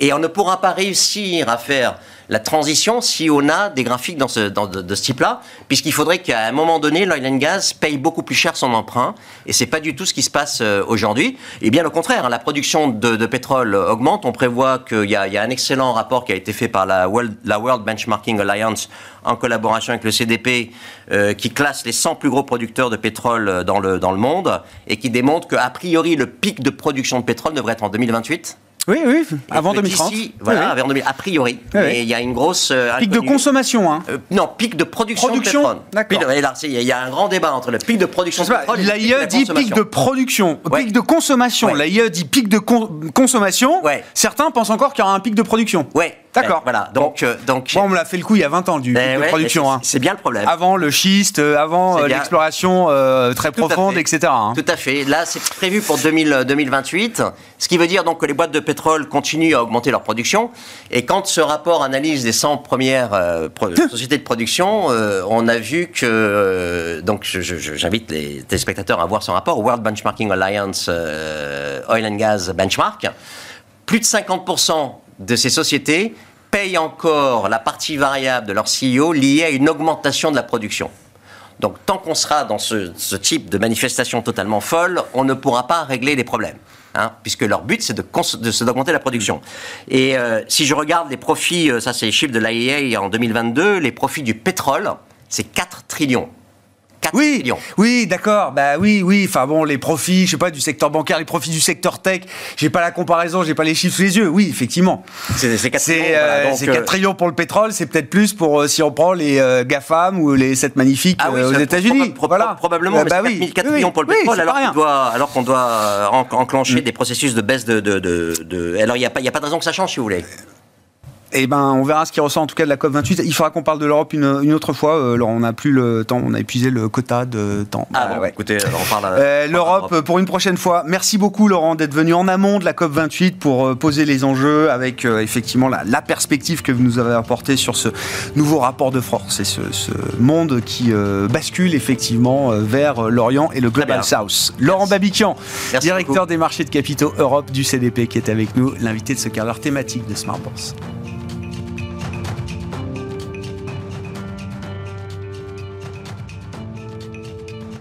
Et on ne pourra pas réussir à faire la transition si on a des graphiques dans ce, dans, de, ce type-là, puisqu'il faudrait qu'à un moment donné, l'oil and gas paye beaucoup plus cher son emprunt, et c'est pas du tout ce qui se passe euh, aujourd'hui. Et bien au contraire, hein, la production de, pétrole augmente. On prévoit qu'il y, y a un excellent rapport qui a été fait par la World, la World Benchmarking Alliance en collaboration avec le CDP, euh, qui classe les 100 plus gros producteurs de pétrole dans le, dans le monde, et qui démontre qu'a priori le pic de production de pétrole devrait être en 2028. Oui, oui, avant que 2030. d'ici, voilà, Oui, oui. avant 2000, a priori. Oui. Et il y a une grosse. euh, Pic de consommation, hein. Euh, non, pic de production, Production, de pétrole. il y a un grand débat entre le pic de production de pétrole L'AIE la dit pic de production, Ouais. pic de consommation. Ouais. L'AIE dit pic de con- consommation. Ouais. Certains pensent encore qu'il y aura un pic de production. Ouais. D'accord. Voilà. Donc, euh, donc. Bon, on me l'a fait le coup il y a 20 ans du eh de ouais, production. hein. c'est- bien le problème. Avant le schiste, euh, avant euh, l'exploration euh, très Tout profonde, etc. hein. Tout à fait. Là, c'est prévu pour 2000, euh, 2028, ce qui veut dire donc que les boîtes de pétrole continuent à augmenter leur production. Et quand ce rapport analyse les 100 premières euh, pro- sociétés de production, euh, on a vu que donc j'invite les téléspectateurs à voir ce rapport World Benchmarking Alliance Oil and Gas Benchmark. Plus de 50% de ces sociétés payent encore la partie variable de leur CEO liée à une augmentation de la production. Donc tant qu'on sera dans ce, type de manifestation totalement folle, on ne pourra pas régler les problèmes. Hein, puisque leur but c'est d'augmenter la production. Et euh, si je regarde les profits, euh, ça c'est les chiffres de l'IEA en 2022, les profits du pétrole, c'est 4 trillions. 4 Oui, trillions. oui, d'accord. Bah oui, oui. Enfin bon, les profits, je sais pas, du secteur bancaire, les profits du secteur tech. J'ai pas la comparaison, j'ai pas les chiffres sous les yeux. Oui, effectivement. C'est c'est 4 C'est trillions. voilà. euh, Donc, c'est 4 euh, trillions pour le pétrole, c'est peut-être plus pour euh, si on prend les euh, GAFAM ou les 7 magnifiques Ah oui, aux États-Unis. proba- proba- voilà. Probablement, Euh, mais bah c'est oui. 4 4 Oui, millions pour le pétrole, alors qu'on doit, alors qu'on doit en- enclencher des processus de baisse de. de, de, Alors, il n'y a, a pas de raison que ça change, si vous voulez. Eh ben, on verra ce qui ressort en tout cas de la COP 28. Il faudra qu'on parle de l'Europe une, une autre fois. Euh, Laurent, on n'a plus le temps, on a épuisé le quota de temps. Ah Bah, bon, ouais. écoutez, on parle. Euh, L'Europe pour une prochaine fois. Merci beaucoup Laurent d'être venu en amont de la COP 28 pour euh, poser les enjeux avec euh, effectivement la, la perspective que vous nous avez apportée sur ce nouveau rapport de force et ce, ce monde qui bascule effectivement vers l'Orient et le Global. South. Laurent Babiquian, Merci directeur beaucoup. des marchés de capitaux Europe du CDP qui est avec nous, l'invité de ce quart d'heure thématique de Smart Bourse.